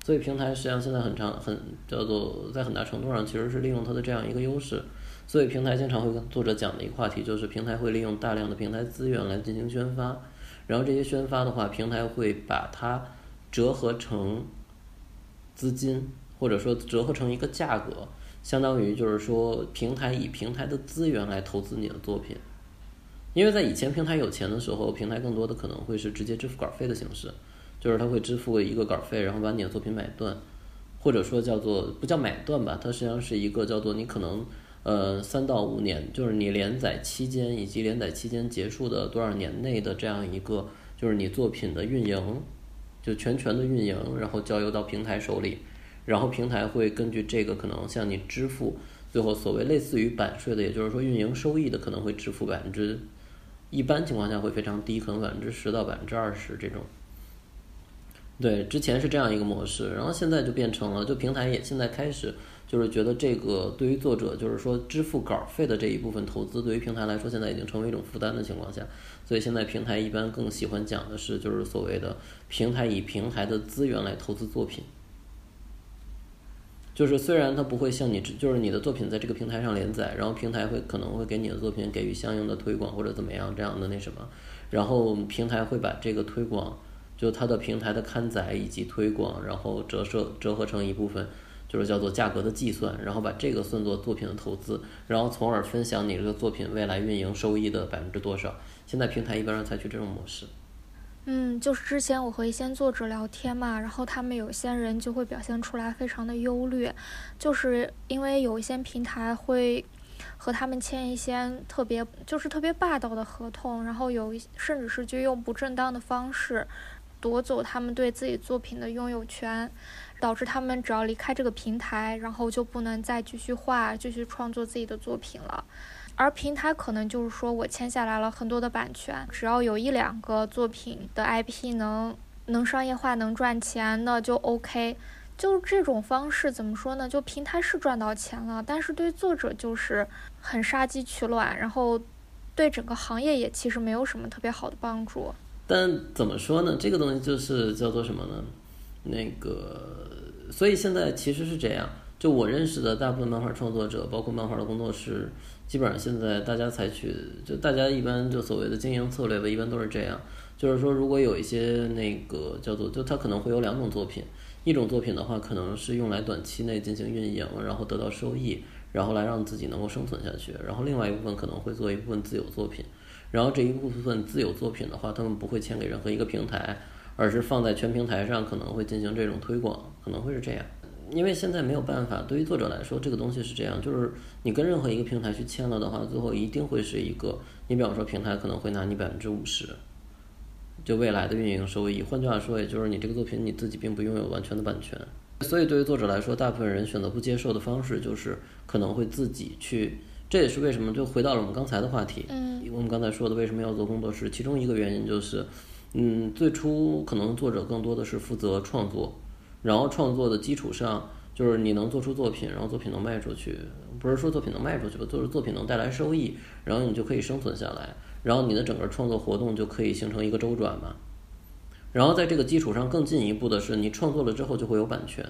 所以平台实际上现在很长很叫做在很大程度上其实是利用它的这样一个优势。所以平台经常会跟作者讲的一个话题就是，平台会利用大量的平台资源来进行宣发，然后这些宣发的话，平台会把它折合成资金，或者说折合成一个价格。相当于就是说，平台以平台的资源来投资你的作品，因为在以前平台有钱的时候，平台更多的可能会是直接支付稿费的形式，就是他会支付一个稿费，然后把你的作品买断，或者说叫做不叫买断吧，它实际上是一个叫做你可能呃三到五年，就是你连载期间以及连载期间结束的多少年内的这样一个就是你作品的运营，就全权的运营，然后交由到平台手里。然后平台会根据这个可能向你支付，最后所谓类似于版税的，也就是说运营收益的可能会支付百分之，一般情况下会非常低，可能百分之十到百分之二十这种。对，之前是这样一个模式，然后现在就变成了，就平台也现在开始就是觉得这个对于作者就是说支付稿费的这一部分投资，对于平台来说现在已经成为一种负担的情况下，所以现在平台一般更喜欢讲的是就是所谓的平台以平台的资源来投资作品。就是虽然它不会像你，就是你的作品在这个平台上连载，然后平台会可能会给你的作品给予相应的推广或者怎么样这样的那什么，然后平台会把这个推广，就它的平台的刊载以及推广，然后折射折合成一部分，就是叫做价格的计算，然后把这个算作作品的投资，然后从而分享你这个作品未来运营收益的百分之多少。现在平台一般上采取这种模式。嗯，就是之前我和一些作者聊天嘛，然后他们有些人就会表现出来非常的忧虑，就是因为有一些平台会和他们签一些特别就是特别霸道的合同，然后有甚至是就用不正当的方式夺走他们对自己作品的拥有权，导致他们只要离开这个平台，然后就不能再继续画、继续创作自己的作品了。而平台可能就是说我签下来了很多的版权，只要有一两个作品的 IP 能能商业化、能赚钱，那就 OK。就这种方式怎么说呢？就平台是赚到钱了，但是对作者就是很杀鸡取卵，然后对整个行业也其实没有什么特别好的帮助。但怎么说呢？这个东西就是叫做什么呢？那个，所以现在其实是这样。就我认识的大部分漫画创作者，包括漫画的工作室。基本上现在大家采取，就大家一般就所谓的经营策略吧，一般都是这样。就是说，如果有一些那个叫做，就它可能会有两种作品，一种作品的话，可能是用来短期内进行运营，然后得到收益，然后来让自己能够生存下去。然后另外一部分可能会做一部分自有作品，然后这一部分自有作品的话，他们不会签给任何一个平台，而是放在全平台上，可能会进行这种推广，可能会是这样。因为现在没有办法，对于作者来说，这个东西是这样，就是你跟任何一个平台去签了的话，最后一定会是一个，你比方说平台可能会拿你百分之五十，就未来的运营收益。换句话说，也就是你这个作品你自己并不拥有完全的版权。所以对于作者来说，大部分人选择不接受的方式就是可能会自己去。这也是为什么就回到了我们刚才的话题。嗯。我们刚才说的为什么要做工作室，其中一个原因就是，嗯，最初可能作者更多的是负责创作。然后创作的基础上，就是你能做出作品，然后作品能卖出去，不是说作品能卖出去吧，就是作品能带来收益，然后你就可以生存下来，然后你的整个创作活动就可以形成一个周转嘛。然后在这个基础上更进一步的是，你创作了之后就会有版权，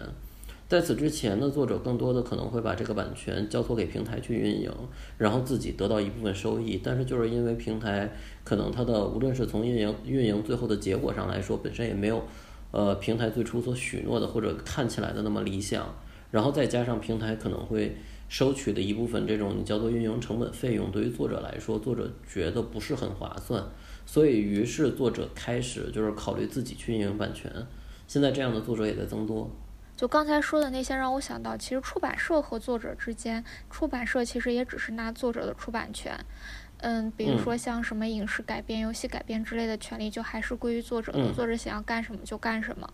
在此之前的作者更多的可能会把这个版权交托给平台去运营，然后自己得到一部分收益，但是就是因为平台可能它的无论是从运营运营最后的结果上来说，本身也没有。呃，平台最初所许诺的或者看起来的那么理想，然后再加上平台可能会收取的一部分这种你叫做运营成本费用，对于作者来说，作者觉得不是很划算，所以于是作者开始就是考虑自己去运营版权。现在这样的作者也在增多。就刚才说的那些，让我想到，其实出版社和作者之间，出版社其实也只是拿作者的出版权。嗯，比如说像什么影视改编、游戏改编之类的权利，就还是归于作者的。作者想要干什么就干什么。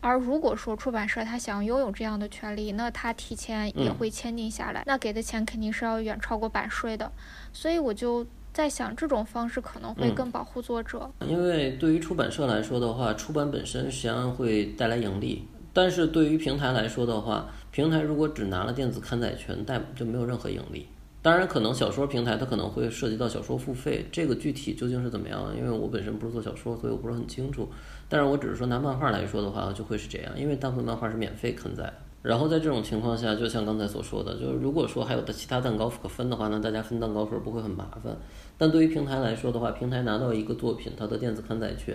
而如果说出版社他想要拥有这样的权利，那他提前也会签订下来，那给的钱肯定是要远超过版税的。所以我就在想，这种方式可能会更保护作者。因为对于出版社来说的话，出版本身实际上会带来盈利。但是对于平台来说的话，平台如果只拿了电子刊载权，但就没有任何盈利。当然，可能小说平台它可能会涉及到小说付费，这个具体究竟是怎么样？因为我本身不是做小说，所以我不是很清楚。但是我只是说拿漫画来说的话，就会是这样，因为大部分漫画是免费刊载。然后在这种情况下，就像刚才所说的，就是如果说还有的其他蛋糕可分的话，那大家分蛋糕时候不会很麻烦。但对于平台来说的话，平台拿到一个作品它的电子刊载权，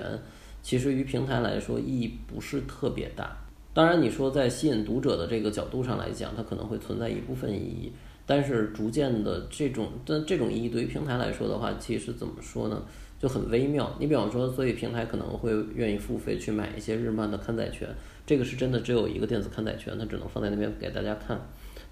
其实于平台来说意义不是特别大。当然，你说在吸引读者的这个角度上来讲，它可能会存在一部分意义。但是逐渐的这种，但这种意义对于平台来说的话，其实怎么说呢，就很微妙。你比方说，所以平台可能会愿意付费去买一些日漫的刊载权，这个是真的只有一个电子刊载权，它只能放在那边给大家看。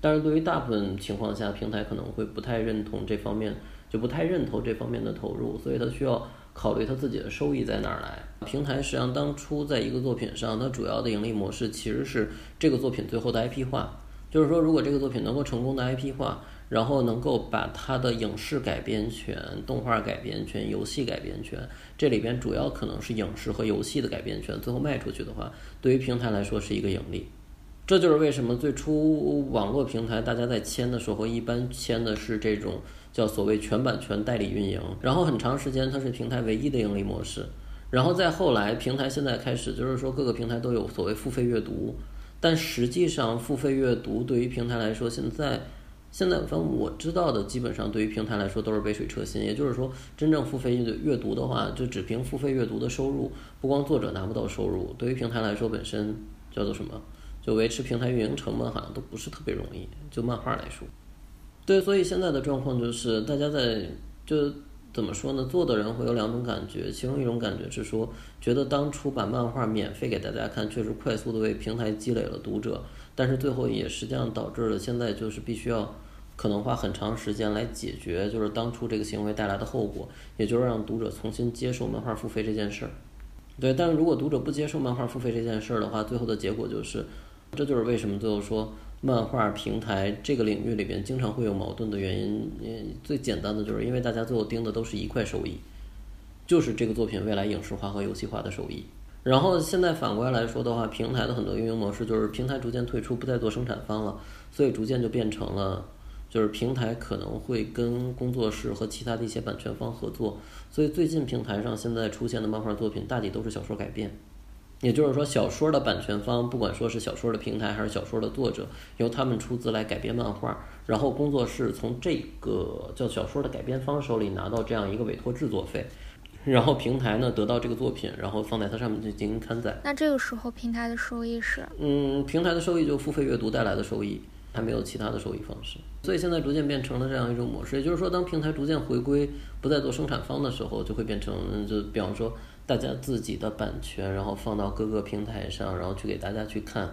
但是对于大部分情况下，平台可能会不太认同这方面，就不太认同这方面的投入，所以它需要考虑它自己的收益在哪儿来。平台实际上当初在一个作品上，它主要的盈利模式其实是这个作品最后的 IP 化。就是说，如果这个作品能够成功的 IP 化，然后能够把它的影视改编权、动画改编权、游戏改编权，这里边主要可能是影视和游戏的改编权，最后卖出去的话，对于平台来说是一个盈利。这就是为什么最初网络平台大家在签的时候，一般签的是这种叫所谓全版权代理运营，然后很长时间它是平台唯一的盈利模式，然后再后来平台现在开始就是说各个平台都有所谓付费阅读。但实际上，付费阅读对于平台来说，现在，现在反正我知道的，基本上对于平台来说都是杯水车薪。也就是说，真正付费阅阅读的话，就只凭付费阅读的收入，不光作者拿不到收入，对于平台来说本身叫做什么，就维持平台运营成本好像都不是特别容易。就漫画来说，对，所以现在的状况就是大家在就。怎么说呢？做的人会有两种感觉，其中一种感觉是说，觉得当初把漫画免费给大家看，确实快速的为平台积累了读者，但是最后也实际上导致了现在就是必须要可能花很长时间来解决，就是当初这个行为带来的后果，也就是让读者重新接受漫画付费这件事儿。对，但是如果读者不接受漫画付费这件事儿的话，最后的结果就是，这就是为什么最后说。漫画平台这个领域里边经常会有矛盾的原因，最简单的就是因为大家最后盯的都是一块收益，就是这个作品未来影视化和游戏化的收益。然后现在反过来来说的话，平台的很多运营模式就是平台逐渐退出，不再做生产方了，所以逐渐就变成了，就是平台可能会跟工作室和其他的一些版权方合作。所以最近平台上现在出现的漫画作品大抵都是小说改编。也就是说，小说的版权方，不管说是小说的平台还是小说的作者，由他们出资来改编漫画，然后工作室从这个叫小说的改编方手里拿到这样一个委托制作费，然后平台呢得到这个作品，然后放在它上面去进行刊载。那这个时候平台的收益是？嗯，平台的收益就付费阅读带来的收益，还没有其他的收益方式。所以现在逐渐变成了这样一种模式，也就是说，当平台逐渐回归不再做生产方的时候，就会变成就比方说。大家自己的版权，然后放到各个平台上，然后去给大家去看，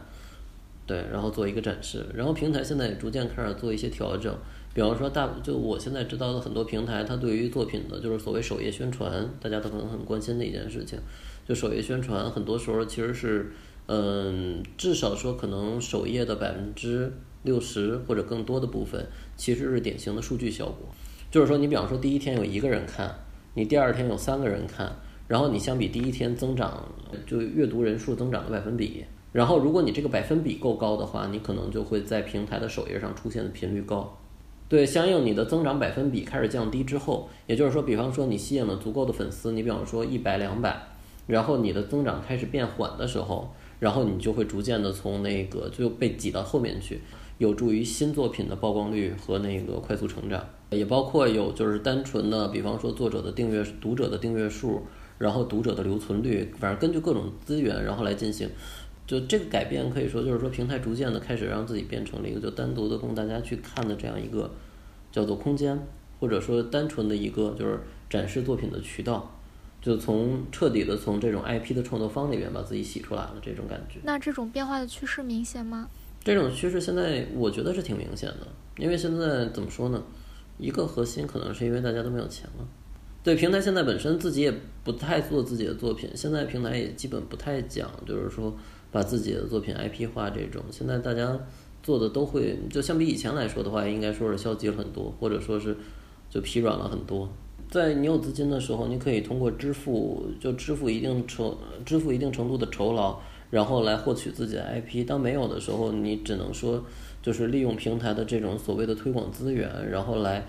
对，然后做一个展示。然后平台现在也逐渐开始做一些调整，比方说大，就我现在知道的很多平台，它对于作品的就是所谓首页宣传，大家都可能很关心的一件事情。就首页宣传，很多时候其实是，嗯，至少说可能首页的百分之六十或者更多的部分，其实是典型的数据效果。就是说，你比方说第一天有一个人看，你第二天有三个人看。然后你相比第一天增长，就阅读人数增长的百分比。然后如果你这个百分比够高的话，你可能就会在平台的首页上出现的频率高。对，相应你的增长百分比开始降低之后，也就是说，比方说你吸引了足够的粉丝，你比方说一百两百，然后你的增长开始变缓的时候，然后你就会逐渐的从那个就被挤到后面去，有助于新作品的曝光率和那个快速成长。也包括有就是单纯的，比方说作者的订阅、读者的订阅数。然后读者的留存率，反正根据各种资源，然后来进行，就这个改变可以说就是说平台逐渐的开始让自己变成了一个就单独的供大家去看的这样一个叫做空间，或者说单纯的一个就是展示作品的渠道，就从彻底的从这种 IP 的创作方里面把自己洗出来了这种感觉。那这种变化的趋势明显吗？这种趋势现在我觉得是挺明显的，因为现在怎么说呢？一个核心可能是因为大家都没有钱了。对平台现在本身自己也不太做自己的作品，现在平台也基本不太讲，就是说把自己的作品 IP 化这种。现在大家做的都会，就相比以前来说的话，应该说是消极了很多，或者说是就疲软了很多。在你有资金的时候，你可以通过支付，就支付一定酬，支付一定程度的酬劳，然后来获取自己的 IP。当没有的时候，你只能说就是利用平台的这种所谓的推广资源，然后来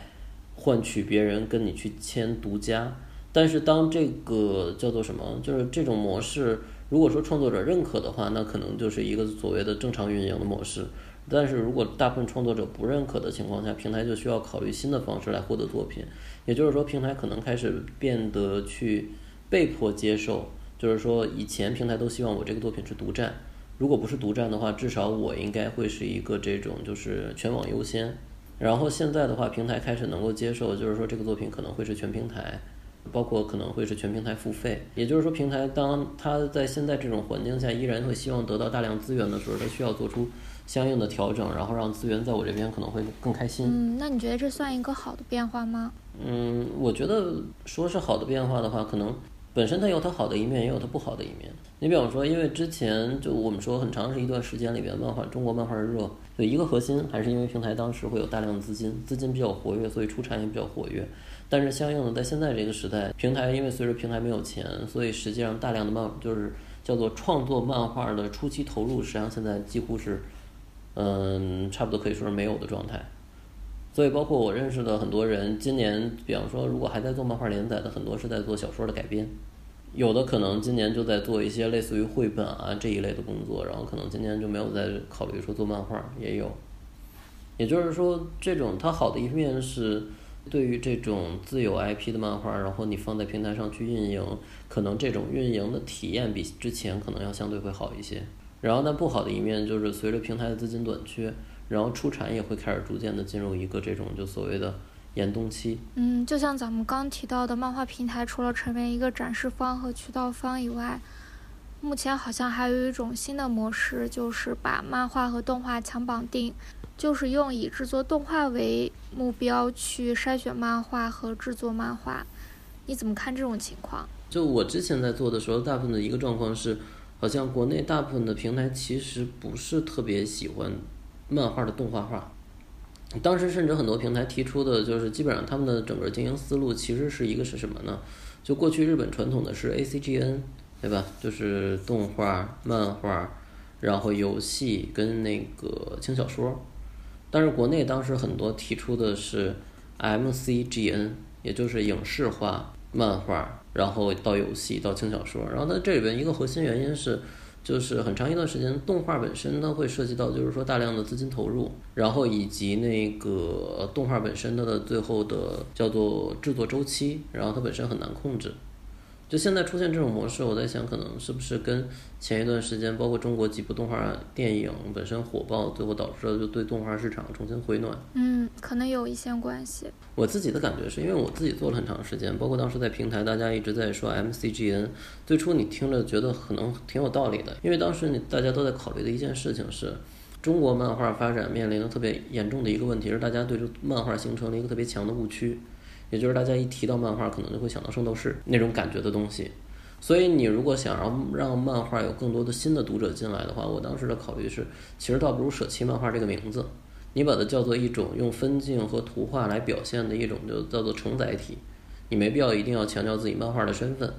换取别人跟你去签独家。但是当这个叫做什么，就是这种模式，如果说创作者认可的话，那可能就是一个所谓的正常运营的模式。但是如果大部分创作者不认可的情况下，平台就需要考虑新的方式来获得作品。也就是说，平台可能开始变得去被迫接受，就是说以前平台都希望我这个作品是独占，如果不是独占的话，至少我应该会是一个这种就是全网优先。然后现在的话，平台开始能够接受，就是说这个作品可能会是全平台。包括可能会是全平台付费，也就是说，平台当它在现在这种环境下依然会希望得到大量资源的时候，它需要做出相应的调整，然后让资源在我这边可能会更开心。嗯，那你觉得这算一个好的变化吗？嗯，我觉得说是好的变化的话，可能本身它有它好的一面，也有它不好的一面。你比方说，因为之前就我们说很长是一段时间里边，漫画中国漫画热，有一个核心还是因为平台当时会有大量的资金，资金比较活跃，所以出产也比较活跃。但是相应的，在现在这个时代，平台因为随着平台没有钱，所以实际上大量的漫就是叫做创作漫画的初期投入，实际上现在几乎是，嗯，差不多可以说是没有的状态。所以包括我认识的很多人，今年比方说如果还在做漫画连载的，很多是在做小说的改编，有的可能今年就在做一些类似于绘本啊这一类的工作，然后可能今年就没有再考虑说做漫画，也有。也就是说，这种它好的一面是。对于这种自有 IP 的漫画，然后你放在平台上去运营，可能这种运营的体验比之前可能要相对会好一些。然后，但不好的一面就是随着平台的资金短缺，然后出产也会开始逐渐的进入一个这种就所谓的严冬期。嗯，就像咱们刚提到的，漫画平台除了成为一个展示方和渠道方以外，目前好像还有一种新的模式，就是把漫画和动画强绑定。就是用以制作动画为目标去筛选漫画和制作漫画，你怎么看这种情况？就我之前在做的时候，大部分的一个状况是，好像国内大部分的平台其实不是特别喜欢漫画的动画化。当时甚至很多平台提出的就是，基本上他们的整个经营思路其实是一个是什么呢？就过去日本传统的是 ACGN，对吧？就是动画、漫画，然后游戏跟那个轻小说。但是国内当时很多提出的是 MCGN，也就是影视化漫画，然后到游戏到轻小说。然后它这里边一个核心原因是，就是很长一段时间动画本身呢会涉及到就是说大量的资金投入，然后以及那个动画本身它的最后的叫做制作周期，然后它本身很难控制。就现在出现这种模式，我在想，可能是不是跟前一段时间，包括中国几部动画电影本身火爆，最后导致了就对动画市场重新回暖。嗯，可能有一些关系。我自己的感觉是因为我自己做了很长时间，包括当时在平台，大家一直在说 MCGN，最初你听着觉得可能挺有道理的，因为当时你大家都在考虑的一件事情是，中国漫画发展面临的特别严重的一个问题是，大家对这漫画形成了一个特别强的误区。也就是大家一提到漫画，可能就会想到圣斗士那种感觉的东西，所以你如果想让让漫画有更多的新的读者进来的话，我当时的考虑是，其实倒不如舍弃漫画这个名字，你把它叫做一种用分镜和图画来表现的一种，就叫做承载体，你没必要一定要强调自己漫画的身份。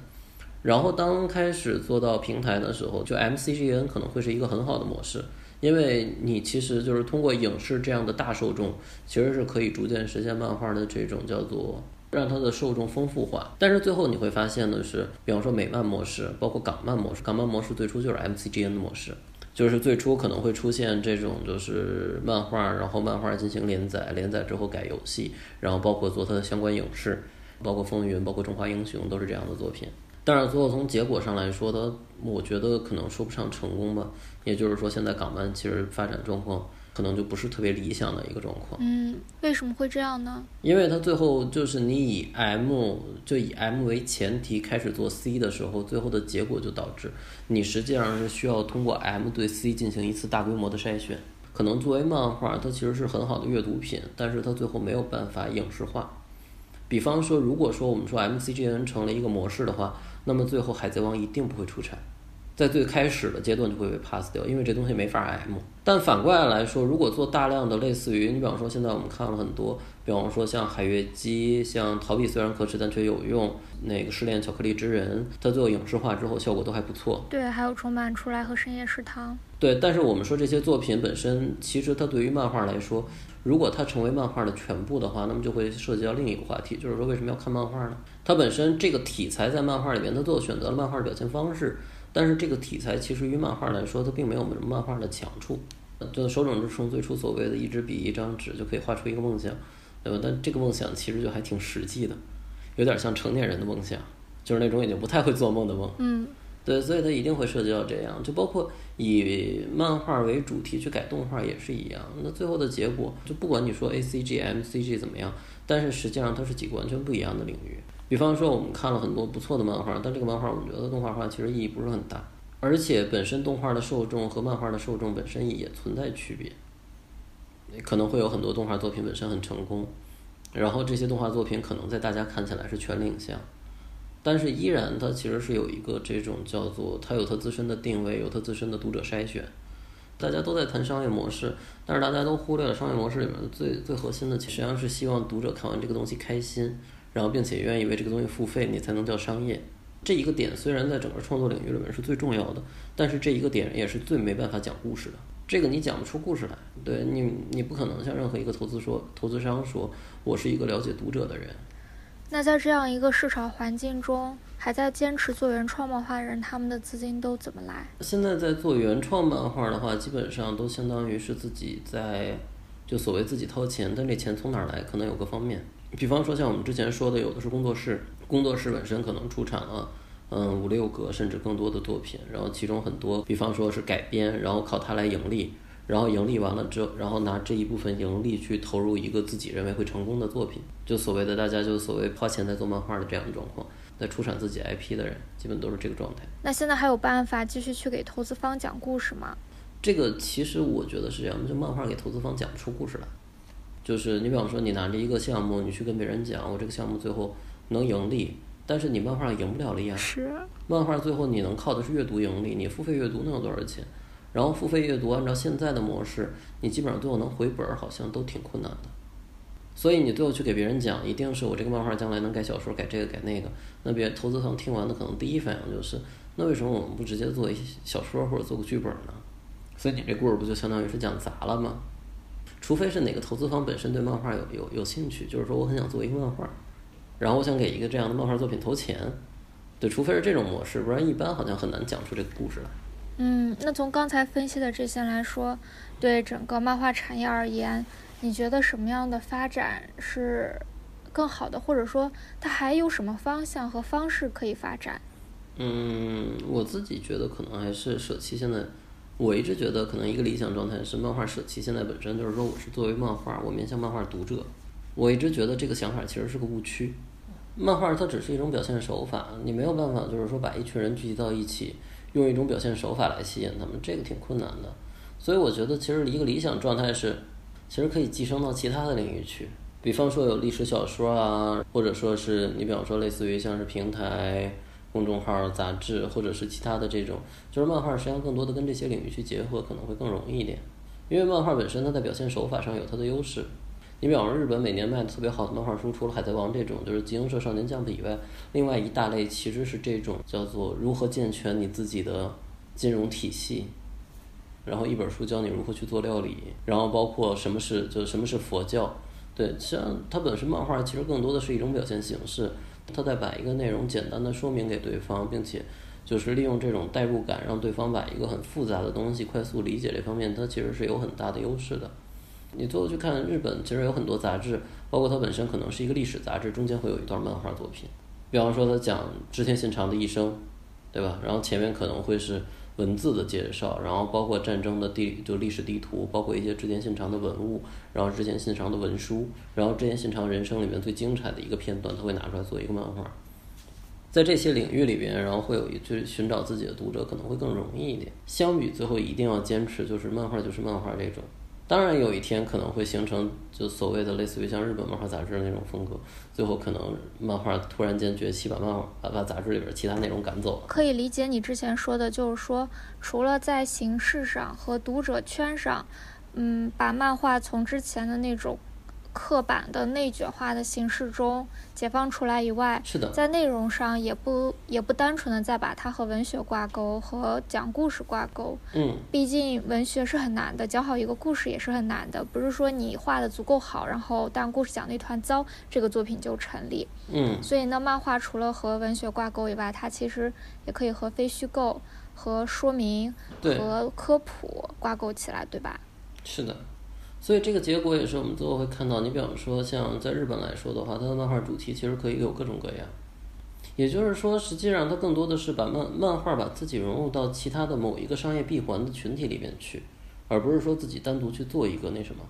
然后当开始做到平台的时候，就 MCGN 可能会是一个很好的模式。因为你其实就是通过影视这样的大受众，其实是可以逐渐实现漫画的这种叫做让它的受众丰富化。但是最后你会发现的是，比方说美漫模式，包括港漫模式，港漫模式最初就是 MCGN 的模式，就是最初可能会出现这种就是漫画，然后漫画进行连载，连载之后改游戏，然后包括做它的相关影视，包括风云，包括中华英雄都是这样的作品。但是最后从结果上来说，它我觉得可能说不上成功吧。也就是说，现在港漫其实发展状况可能就不是特别理想的一个状况。嗯，为什么会这样呢？因为它最后就是你以 M 就以 M 为前提开始做 C 的时候，最后的结果就导致你实际上是需要通过 M 对 C 进行一次大规模的筛选。可能作为漫画，它其实是很好的阅读品，但是它最后没有办法影视化。比方说，如果说我们说 MCGN 成了一个模式的话。那么最后，《海贼王》一定不会出产，在最开始的阶段就会被 pass 掉，因为这东西没法 M。但反过来来说，如果做大量的类似于你比方说现在我们看了很多，比方说像海月姬，像逃避虽然可耻但却有用，那个失恋巧克力之人，它最后影视化之后效果都还不错。对，还有重版出来和深夜食堂。对，但是我们说这些作品本身，其实它对于漫画来说，如果它成为漫画的全部的话，那么就会涉及到另一个话题，就是说为什么要看漫画呢？它本身这个题材在漫画里面，它做选择了漫画的表现方式。但是这个题材其实于漫画来说，它并没有我们漫画的强处。就手冢治虫最初所谓的一支笔一张纸就可以画出一个梦想，对吧？但这个梦想其实就还挺实际的，有点像成年人的梦想，就是那种已经不太会做梦的梦。嗯，对，所以它一定会涉及到这样，就包括以漫画为主题去改动画也是一样。那最后的结果，就不管你说 A C G M C G 怎么样，但是实际上它是几个完全不一样的领域。比方说，我们看了很多不错的漫画，但这个漫画我们觉得动画化其实意义不是很大，而且本身动画的受众和漫画的受众本身也存在区别。可能会有很多动画作品本身很成功，然后这些动画作品可能在大家看起来是全领像，但是依然它其实是有一个这种叫做它有它自身的定位，有它自身的读者筛选。大家都在谈商业模式，但是大家都忽略了商业模式里面最最核心的，实际上是希望读者看完这个东西开心。然后，并且愿意为这个东西付费，你才能叫商业。这一个点虽然在整个创作领域里面是最重要的，但是这一个点也是最没办法讲故事的。这个你讲不出故事来，对你，你不可能向任何一个投资说，投资商说，我是一个了解读者的人。那在这样一个市场环境中，还在坚持做原创漫画的人，他们的资金都怎么来？现在在做原创漫画的话，基本上都相当于是自己在，就所谓自己掏钱，但这钱从哪儿来，可能有个方面。比方说，像我们之前说的，有的是工作室，工作室本身可能出产了，嗯，五六个甚至更多的作品，然后其中很多，比方说是改编，然后靠它来盈利，然后盈利完了之后，然后拿这一部分盈利去投入一个自己认为会成功的作品，就所谓的大家就所谓花钱在做漫画的这样的状况，在出产自己 IP 的人，基本都是这个状态。那现在还有办法继续去给投资方讲故事吗？这个其实我觉得是这样，就漫画给投资方讲不出故事来。就是你比方说，你拿着一个项目，你去跟别人讲，我这个项目最后能盈利，但是你漫画赢不了了呀。是。漫画最后你能靠的是阅读盈利，你付费阅读能有多少钱？然后付费阅读按照现在的模式，你基本上最后能回本儿，好像都挺困难的。所以你最后去给别人讲，一定是我这个漫画将来能改小说，改这个改那个。那别投资方听完的可能第一反应就是，那为什么我们不直接做一小说或者做个剧本呢？所以你这故事不就相当于是讲砸了吗？除非是哪个投资方本身对漫画有有有兴趣，就是说我很想做一个漫画，然后我想给一个这样的漫画作品投钱，对，除非是这种模式，不然一般好像很难讲出这个故事来。嗯，那从刚才分析的这些来说，对整个漫画产业而言，你觉得什么样的发展是更好的，或者说它还有什么方向和方式可以发展？嗯，我自己觉得可能还是舍弃现在。我一直觉得，可能一个理想状态是漫画舍弃。现在本身就是说，我是作为漫画，我面向漫画读者。我一直觉得这个想法其实是个误区。漫画它只是一种表现手法，你没有办法就是说把一群人聚集到一起，用一种表现手法来吸引他们，这个挺困难的。所以我觉得，其实一个理想状态是，其实可以寄生到其他的领域去。比方说有历史小说啊，或者说是你比方说类似于像是平台。公众号、杂志，或者是其他的这种，就是漫画，实际上更多的跟这些领域去结合，可能会更容易一点。因为漫画本身它在表现手法上有它的优势。你比方说日本每年卖的特别好的漫画书，除了《海贼王》这种，就是《集英社少年将》以外，另外一大类其实是这种叫做如何健全你自己的金融体系，然后一本书教你如何去做料理，然后包括什么是就什么是佛教，对，像它本身漫画其实更多的是一种表现形式。他在把一个内容简单的说明给对方，并且就是利用这种代入感，让对方把一个很复杂的东西快速理解。这方面，他其实是有很大的优势的。你最后去看日本，其实有很多杂志，包括它本身可能是一个历史杂志，中间会有一段漫画作品。比方说，他讲织田信长的一生，对吧？然后前面可能会是。文字的介绍，然后包括战争的地就历史地图，包括一些之前信长的文物，然后之前信长的文书，然后之前信长人生里面最精彩的一个片段，他会拿出来做一个漫画。在这些领域里边，然后会有一去寻找自己的读者可能会更容易一点。相比最后一定要坚持就是漫画就是漫画这种，当然有一天可能会形成就所谓的类似于像日本漫画杂志那种风格，最后可能漫画突然间崛起，把漫画把把杂志里边其他内容赶走了。可以理解你之前说的，就是说除了在形式上和读者圈上，嗯，把漫画从之前的那种。刻板的内卷化的形式中解放出来以外，是的，在内容上也不也不单纯的再把它和文学挂钩和讲故事挂钩。嗯，毕竟文学是很难的，讲好一个故事也是很难的。不是说你画的足够好，然后但故事讲的一团糟，这个作品就成立。嗯，所以呢，漫画除了和文学挂钩以外，它其实也可以和非虚构、和说明、和科普挂钩起来，对吧？是的。所以这个结果也是我们最后会看到。你比方说，像在日本来说的话，它的漫画主题其实可以有各种各样。也就是说，实际上它更多的是把漫漫画把自己融入到其他的某一个商业闭环的群体里面去，而不是说自己单独去做一个那什么。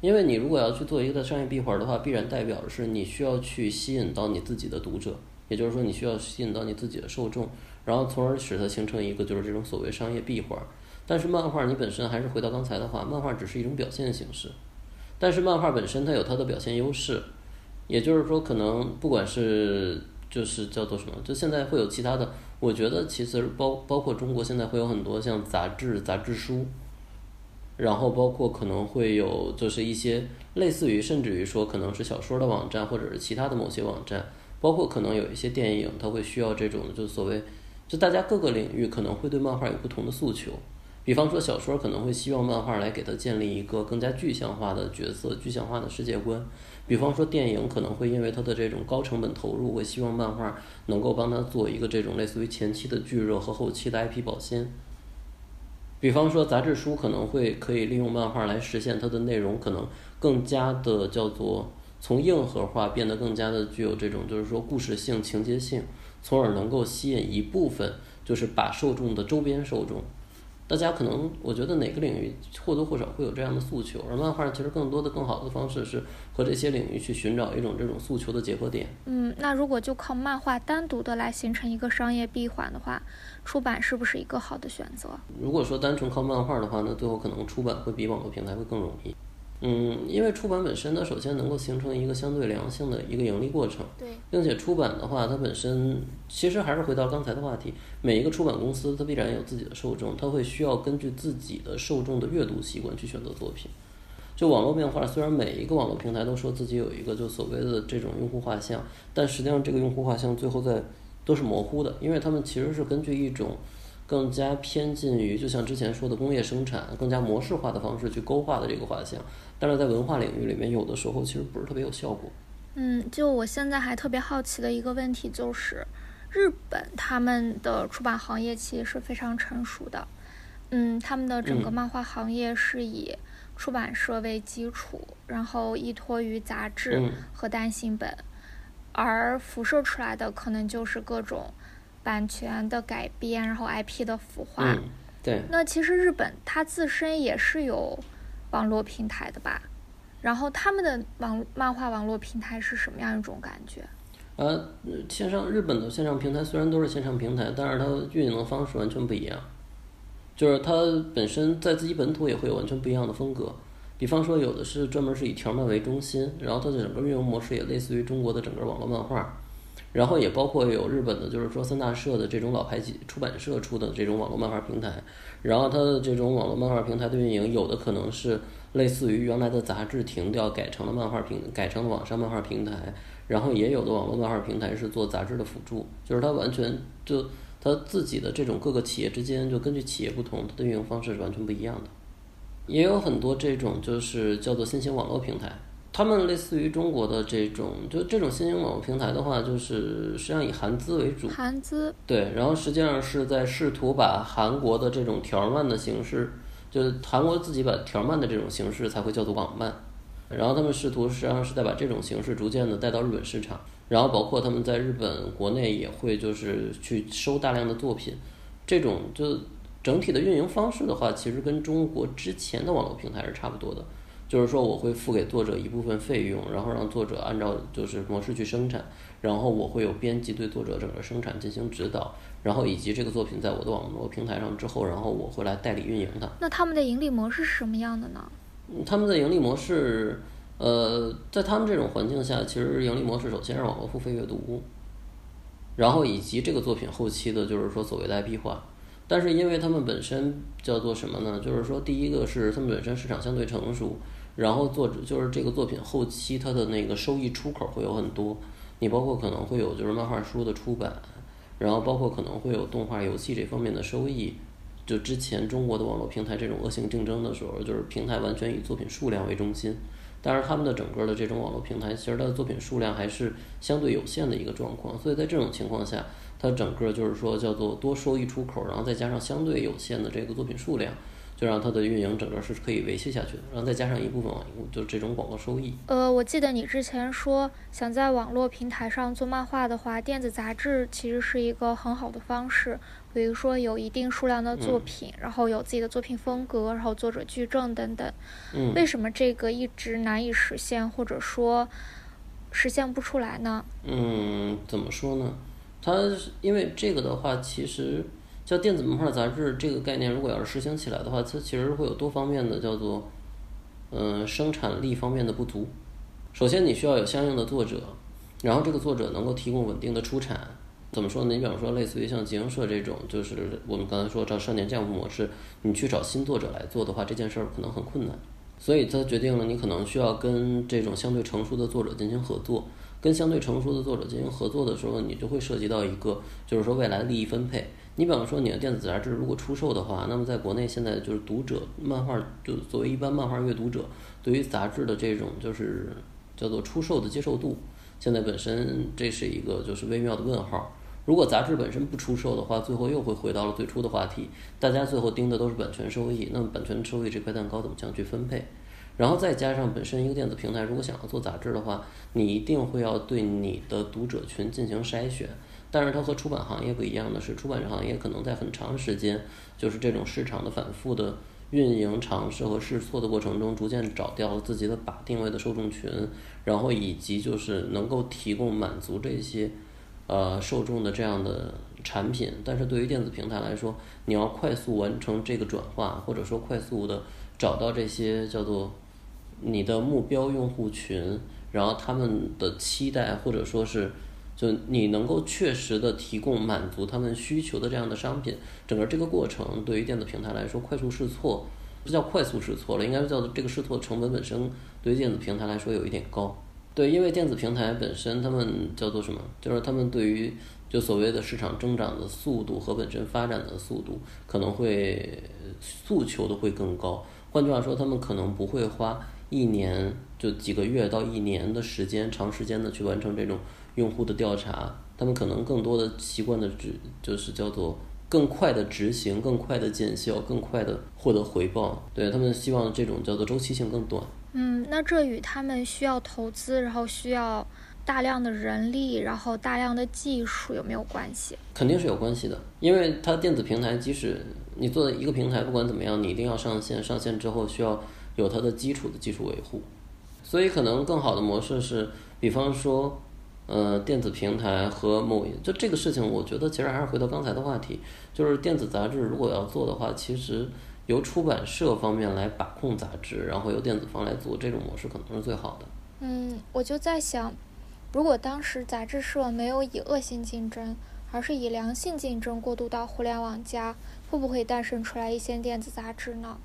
因为你如果要去做一个商业闭环的话，必然代表的是你需要去吸引到你自己的读者，也就是说你需要吸引到你自己的受众，然后从而使它形成一个就是这种所谓商业闭环。但是漫画你本身还是回到刚才的话，漫画只是一种表现形式，但是漫画本身它有它的表现优势，也就是说可能不管是就是叫做什么，就现在会有其他的，我觉得其实包包括中国现在会有很多像杂志、杂志书，然后包括可能会有就是一些类似于甚至于说可能是小说的网站或者是其他的某些网站，包括可能有一些电影，它会需要这种就所谓就大家各个领域可能会对漫画有不同的诉求。比方说小说可能会希望漫画来给它建立一个更加具象化的角色、具象化的世界观。比方说电影可能会因为它的这种高成本投入，会希望漫画能够帮它做一个这种类似于前期的聚热和后期的 IP 保鲜。比方说杂志书可能会可以利用漫画来实现它的内容可能更加的叫做从硬核化变得更加的具有这种就是说故事性、情节性，从而能够吸引一部分就是把受众的周边受众。大家可能，我觉得哪个领域或多或少会有这样的诉求，而漫画其实更多的、更好的方式是和这些领域去寻找一种这种诉求的结合点。嗯，那如果就靠漫画单独的来形成一个商业闭环的话，出版是不是一个好的选择？如果说单纯靠漫画的话，那最后可能出版会比网络平台会更容易。嗯，因为出版本身，它首先能够形成一个相对良性的一个盈利过程，对，并且出版的话，它本身其实还是回到刚才的话题，每一个出版公司它必然有自己的受众，它会需要根据自己的受众的阅读习惯去选择作品。就网络变化，虽然每一个网络平台都说自己有一个就所谓的这种用户画像，但实际上这个用户画像最后在都是模糊的，因为他们其实是根据一种。更加偏近于，就像之前说的工业生产，更加模式化的方式去勾画的这个画像，但是在文化领域里面，有的时候其实不是特别有效果。嗯，就我现在还特别好奇的一个问题就是，日本他们的出版行业其实是非常成熟的，嗯，他们的整个漫画行业是以出版社为基础，然后依托于杂志和单行本，而辐射出来的可能就是各种。版权的改编，然后 IP 的孵化，对。那其实日本它自身也是有网络平台的吧？然后他们的网漫画网络平台是什么样一种感觉？呃，线上日本的线上平台虽然都是线上平台，但是它运营的方式完全不一样。就是它本身在自己本土也会有完全不一样的风格。比方说，有的是专门是以条漫为中心，然后它的整个运营模式也类似于中国的整个网络漫画。然后也包括有日本的，就是说三大社的这种老牌出版社出的这种网络漫画平台，然后它的这种网络漫画平台的运营，有的可能是类似于原来的杂志停掉改成了漫画平，改成了网上漫画平台，然后也有的网络漫画平台是做杂志的辅助，就是它完全就它自己的这种各个企业之间，就根据企业不同，它的运营方式是完全不一样的，也有很多这种就是叫做新型网络平台。他们类似于中国的这种，就这种新兴网络平台的话，就是实际上以韩资为主。韩资。对，然后实际上是在试图把韩国的这种条漫的形式，就是韩国自己把条漫的这种形式才会叫做网漫，然后他们试图实际上是在把这种形式逐渐的带到日本市场，然后包括他们在日本国内也会就是去收大量的作品，这种就整体的运营方式的话，其实跟中国之前的网络平台是差不多的。就是说，我会付给作者一部分费用，然后让作者按照就是模式去生产，然后我会有编辑对作者整个生产进行指导，然后以及这个作品在我的网络平台上之后，然后我会来代理运营它。那他们的盈利模式是什么样的呢？他们的盈利模式，呃，在他们这种环境下，其实盈利模式首先是网络付费阅读，然后以及这个作品后期的就是说所谓的 IP 化。但是因为他们本身叫做什么呢？就是说，第一个是他们本身市场相对成熟，然后作者就是这个作品后期它的那个收益出口会有很多。你包括可能会有就是漫画书的出版，然后包括可能会有动画、游戏这方面的收益。就之前中国的网络平台这种恶性竞争的时候，就是平台完全以作品数量为中心，但是他们的整个的这种网络平台，其实它的作品数量还是相对有限的一个状况。所以在这种情况下，它整个就是说叫做多收益出口，然后再加上相对有限的这个作品数量。就让它的运营整个是可以维系下去的，然后再加上一部分网就这种广告收益。呃，我记得你之前说想在网络平台上做漫画的话，电子杂志其实是一个很好的方式。比如说有一定数量的作品，然后有自己的作品风格，然后作者矩阵等等。嗯。为什么这个一直难以实现，或者说实现不出来呢？嗯，怎么说呢？它因为这个的话，其实。叫电子漫画杂志这个概念，如果要是实行起来的话，它其实会有多方面的叫做，嗯，生产力方面的不足。首先，你需要有相应的作者，然后这个作者能够提供稳定的出产。怎么说呢？你比方说，类似于像集英社这种，就是我们刚才说找少年将模式，你去找新作者来做的话，这件事儿可能很困难。所以，它决定了你可能需要跟这种相对成熟的作者进行合作。跟相对成熟的作者进行合作的时候，你就会涉及到一个，就是说未来利益分配。你比方说，你的电子杂志如果出售的话，那么在国内现在就是读者漫画，就作为一般漫画阅读者，对于杂志的这种就是叫做出售的接受度，现在本身这是一个就是微妙的问号。如果杂志本身不出售的话，最后又会回到了最初的话题，大家最后盯的都是版权收益，那么版权收益这块蛋糕怎么样去分配？然后再加上本身一个电子平台，如果想要做杂志的话，你一定会要对你的读者群进行筛选。但是它和出版行业不一样的是，出版行业可能在很长时间，就是这种市场的反复的运营尝试和试错的过程中，逐渐找掉了自己的把定位的受众群，然后以及就是能够提供满足这些呃受众的这样的产品。但是对于电子平台来说，你要快速完成这个转化，或者说快速的找到这些叫做你的目标用户群，然后他们的期待或者说是。就你能够确实的提供满足他们需求的这样的商品，整个这个过程对于电子平台来说，快速试错不叫快速试错了，应该是叫做这个试错成本本身对于电子平台来说有一点高。对，因为电子平台本身他们叫做什么？就是他们对于就所谓的市场增长的速度和本身发展的速度可能会诉求的会更高。换句话说，他们可能不会花一年就几个月到一年的时间，长时间的去完成这种。用户的调查，他们可能更多的习惯的执就是叫做更快的执行、更快的见效、更快的获得回报。对他们希望这种叫做周期性更短。嗯，那这与他们需要投资，然后需要大量的人力，然后大量的技术有没有关系？肯定是有关系的，因为它电子平台，即使你做一个平台，不管怎么样，你一定要上线，上线之后需要有它的基础的技术维护。所以可能更好的模式是，比方说。呃，电子平台和某就这个事情，我觉得其实还是回到刚才的话题，就是电子杂志如果要做的话，其实由出版社方面来把控杂志，然后由电子方来做，这种模式可能是最好的。嗯，我就在想，如果当时杂志社没有以恶性竞争，而是以良性竞争过渡到互联网加，会不会诞生出来一些电子杂志呢？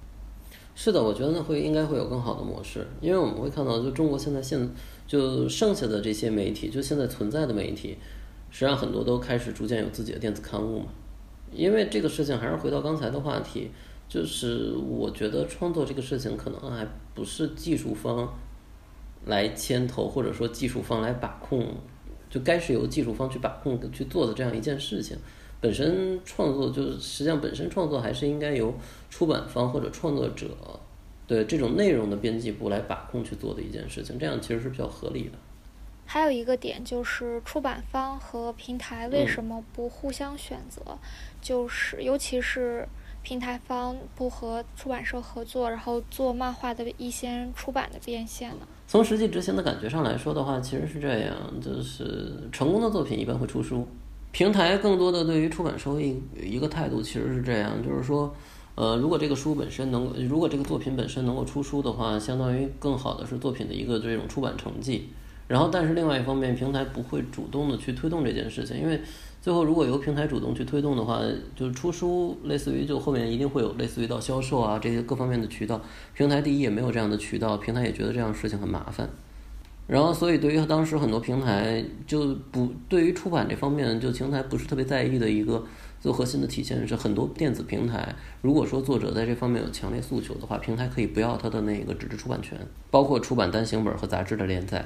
是的，我觉得那会应该会有更好的模式，因为我们会看到，就中国现在现。就剩下的这些媒体，就现在存在的媒体，实际上很多都开始逐渐有自己的电子刊物嘛。因为这个事情还是回到刚才的话题，就是我觉得创作这个事情可能还不是技术方来牵头，或者说技术方来把控，就该是由技术方去把控去做的这样一件事情。本身创作就是实际上本身创作还是应该由出版方或者创作者。对这种内容的编辑部来把控去做的一件事情，这样其实是比较合理的。还有一个点就是出版方和平台为什么不互相选择？就是尤其是平台方不和出版社合作，然后做漫画的一些出版的变现呢？从实际执行的感觉上来说的话，其实是这样，就是成功的作品一般会出书，平台更多的对于出版收益一个态度其实是这样，就是说。呃，如果这个书本身能，如果这个作品本身能够出书的话，相当于更好的是作品的一个这种出版成绩。然后，但是另外一方面，平台不会主动的去推动这件事情，因为最后如果由平台主动去推动的话，就是出书，类似于就后面一定会有类似于到销售啊这些各方面的渠道。平台第一也没有这样的渠道，平台也觉得这样事情很麻烦。然后，所以对于当时很多平台就不对于出版这方面，就平台不是特别在意的一个。最核心的体现是，很多电子平台，如果说作者在这方面有强烈诉求的话，平台可以不要他的那个纸质出版权，包括出版单行本和杂志的连载。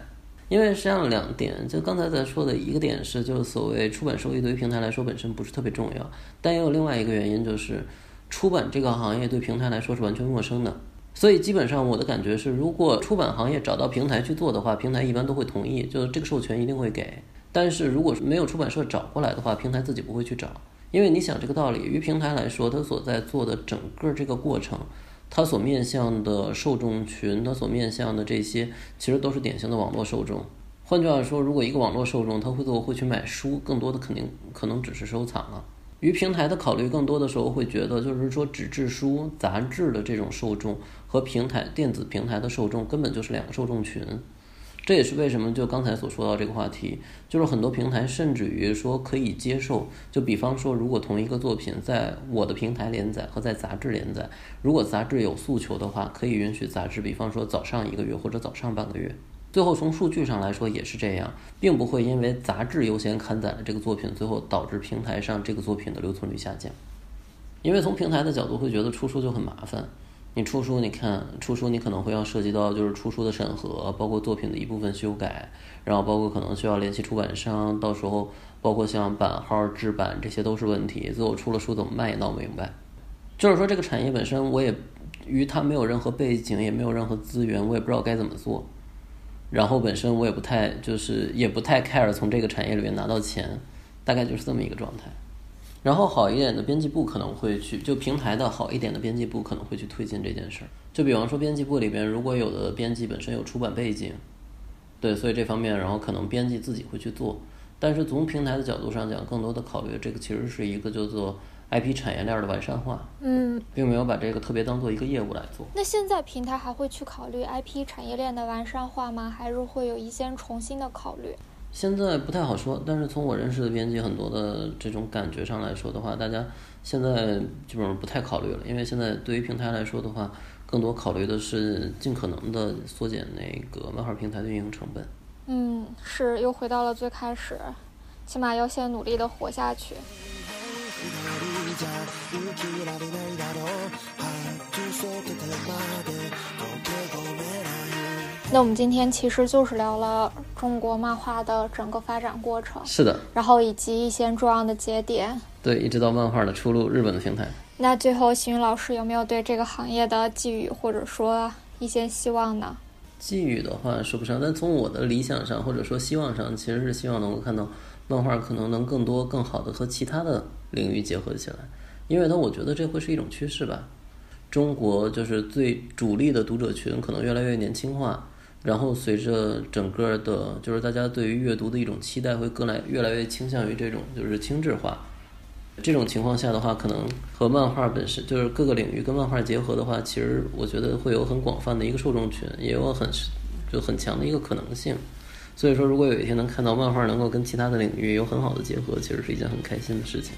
因为实际上两点，就刚才在说的一个点是，就是所谓出版收益对于平台来说本身不是特别重要，但也有另外一个原因，就是出版这个行业对平台来说是完全陌生的。所以基本上我的感觉是，如果出版行业找到平台去做的话，平台一般都会同意，就是这个授权一定会给。但是如果没有出版社找过来的话，平台自己不会去找。因为你想这个道理，于平台来说，它所在做的整个这个过程，它所面向的受众群，它所面向的这些，其实都是典型的网络受众。换句话说，如果一个网络受众，他会做会去买书，更多的肯定可能只是收藏了。于平台的考虑，更多的时候会觉得，就是说纸质书、杂志的这种受众和平台电子平台的受众根本就是两个受众群。这也是为什么，就刚才所说到这个话题，就是很多平台甚至于说可以接受，就比方说，如果同一个作品在我的平台连载和在杂志连载，如果杂志有诉求的话，可以允许杂志，比方说早上一个月或者早上半个月。最后从数据上来说也是这样，并不会因为杂志优先刊载了这个作品，最后导致平台上这个作品的留存率下降。因为从平台的角度会觉得出书就很麻烦。你出书，你看出书，你可能会要涉及到就是出书的审核，包括作品的一部分修改，然后包括可能需要联系出版商，到时候包括像版号、制版，这些都是问题。最后出了书怎么卖也闹不明白。就是说这个产业本身，我也与它没有任何背景，也没有任何资源，我也不知道该怎么做。然后本身我也不太就是也不太 care 从这个产业里面拿到钱，大概就是这么一个状态。然后好一点的编辑部可能会去，就平台的好一点的编辑部可能会去推进这件事儿。就比方说编辑部里边如果有的编辑本身有出版背景，对，所以这方面然后可能编辑自己会去做。但是从平台的角度上讲，更多的考虑这个其实是一个叫做 IP 产业链的完善化，嗯，并没有把这个特别当做一个业务来做。那现在平台还会去考虑 IP 产业链的完善化吗？还是会有一些重新的考虑？现在不太好说，但是从我认识的编辑很多的这种感觉上来说的话，大家现在基本上不太考虑了，因为现在对于平台来说的话，更多考虑的是尽可能的缩减那个漫画平台的运营成本。嗯，是又回到了最开始，起码要先努力的活下去。那我们今天其实就是聊了中国漫画的整个发展过程，是的，然后以及一些重要的节点，对，一直到漫画的出路，日本的平台。那最后，邢云老师有没有对这个行业的寄语，或者说一些希望呢？寄语的话说不上，但从我的理想上，或者说希望上，其实是希望能够看到漫画可能能更多、更好的和其他的领域结合起来，因为呢，我觉得这会是一种趋势吧。中国就是最主力的读者群可能越来越年轻化。然后随着整个的，就是大家对于阅读的一种期待会更来越来越倾向于这种就是轻质化。这种情况下的话，可能和漫画本身就是各个领域跟漫画结合的话，其实我觉得会有很广泛的一个受众群，也有很就很强的一个可能性。所以说，如果有一天能看到漫画能够跟其他的领域有很好的结合，其实是一件很开心的事情。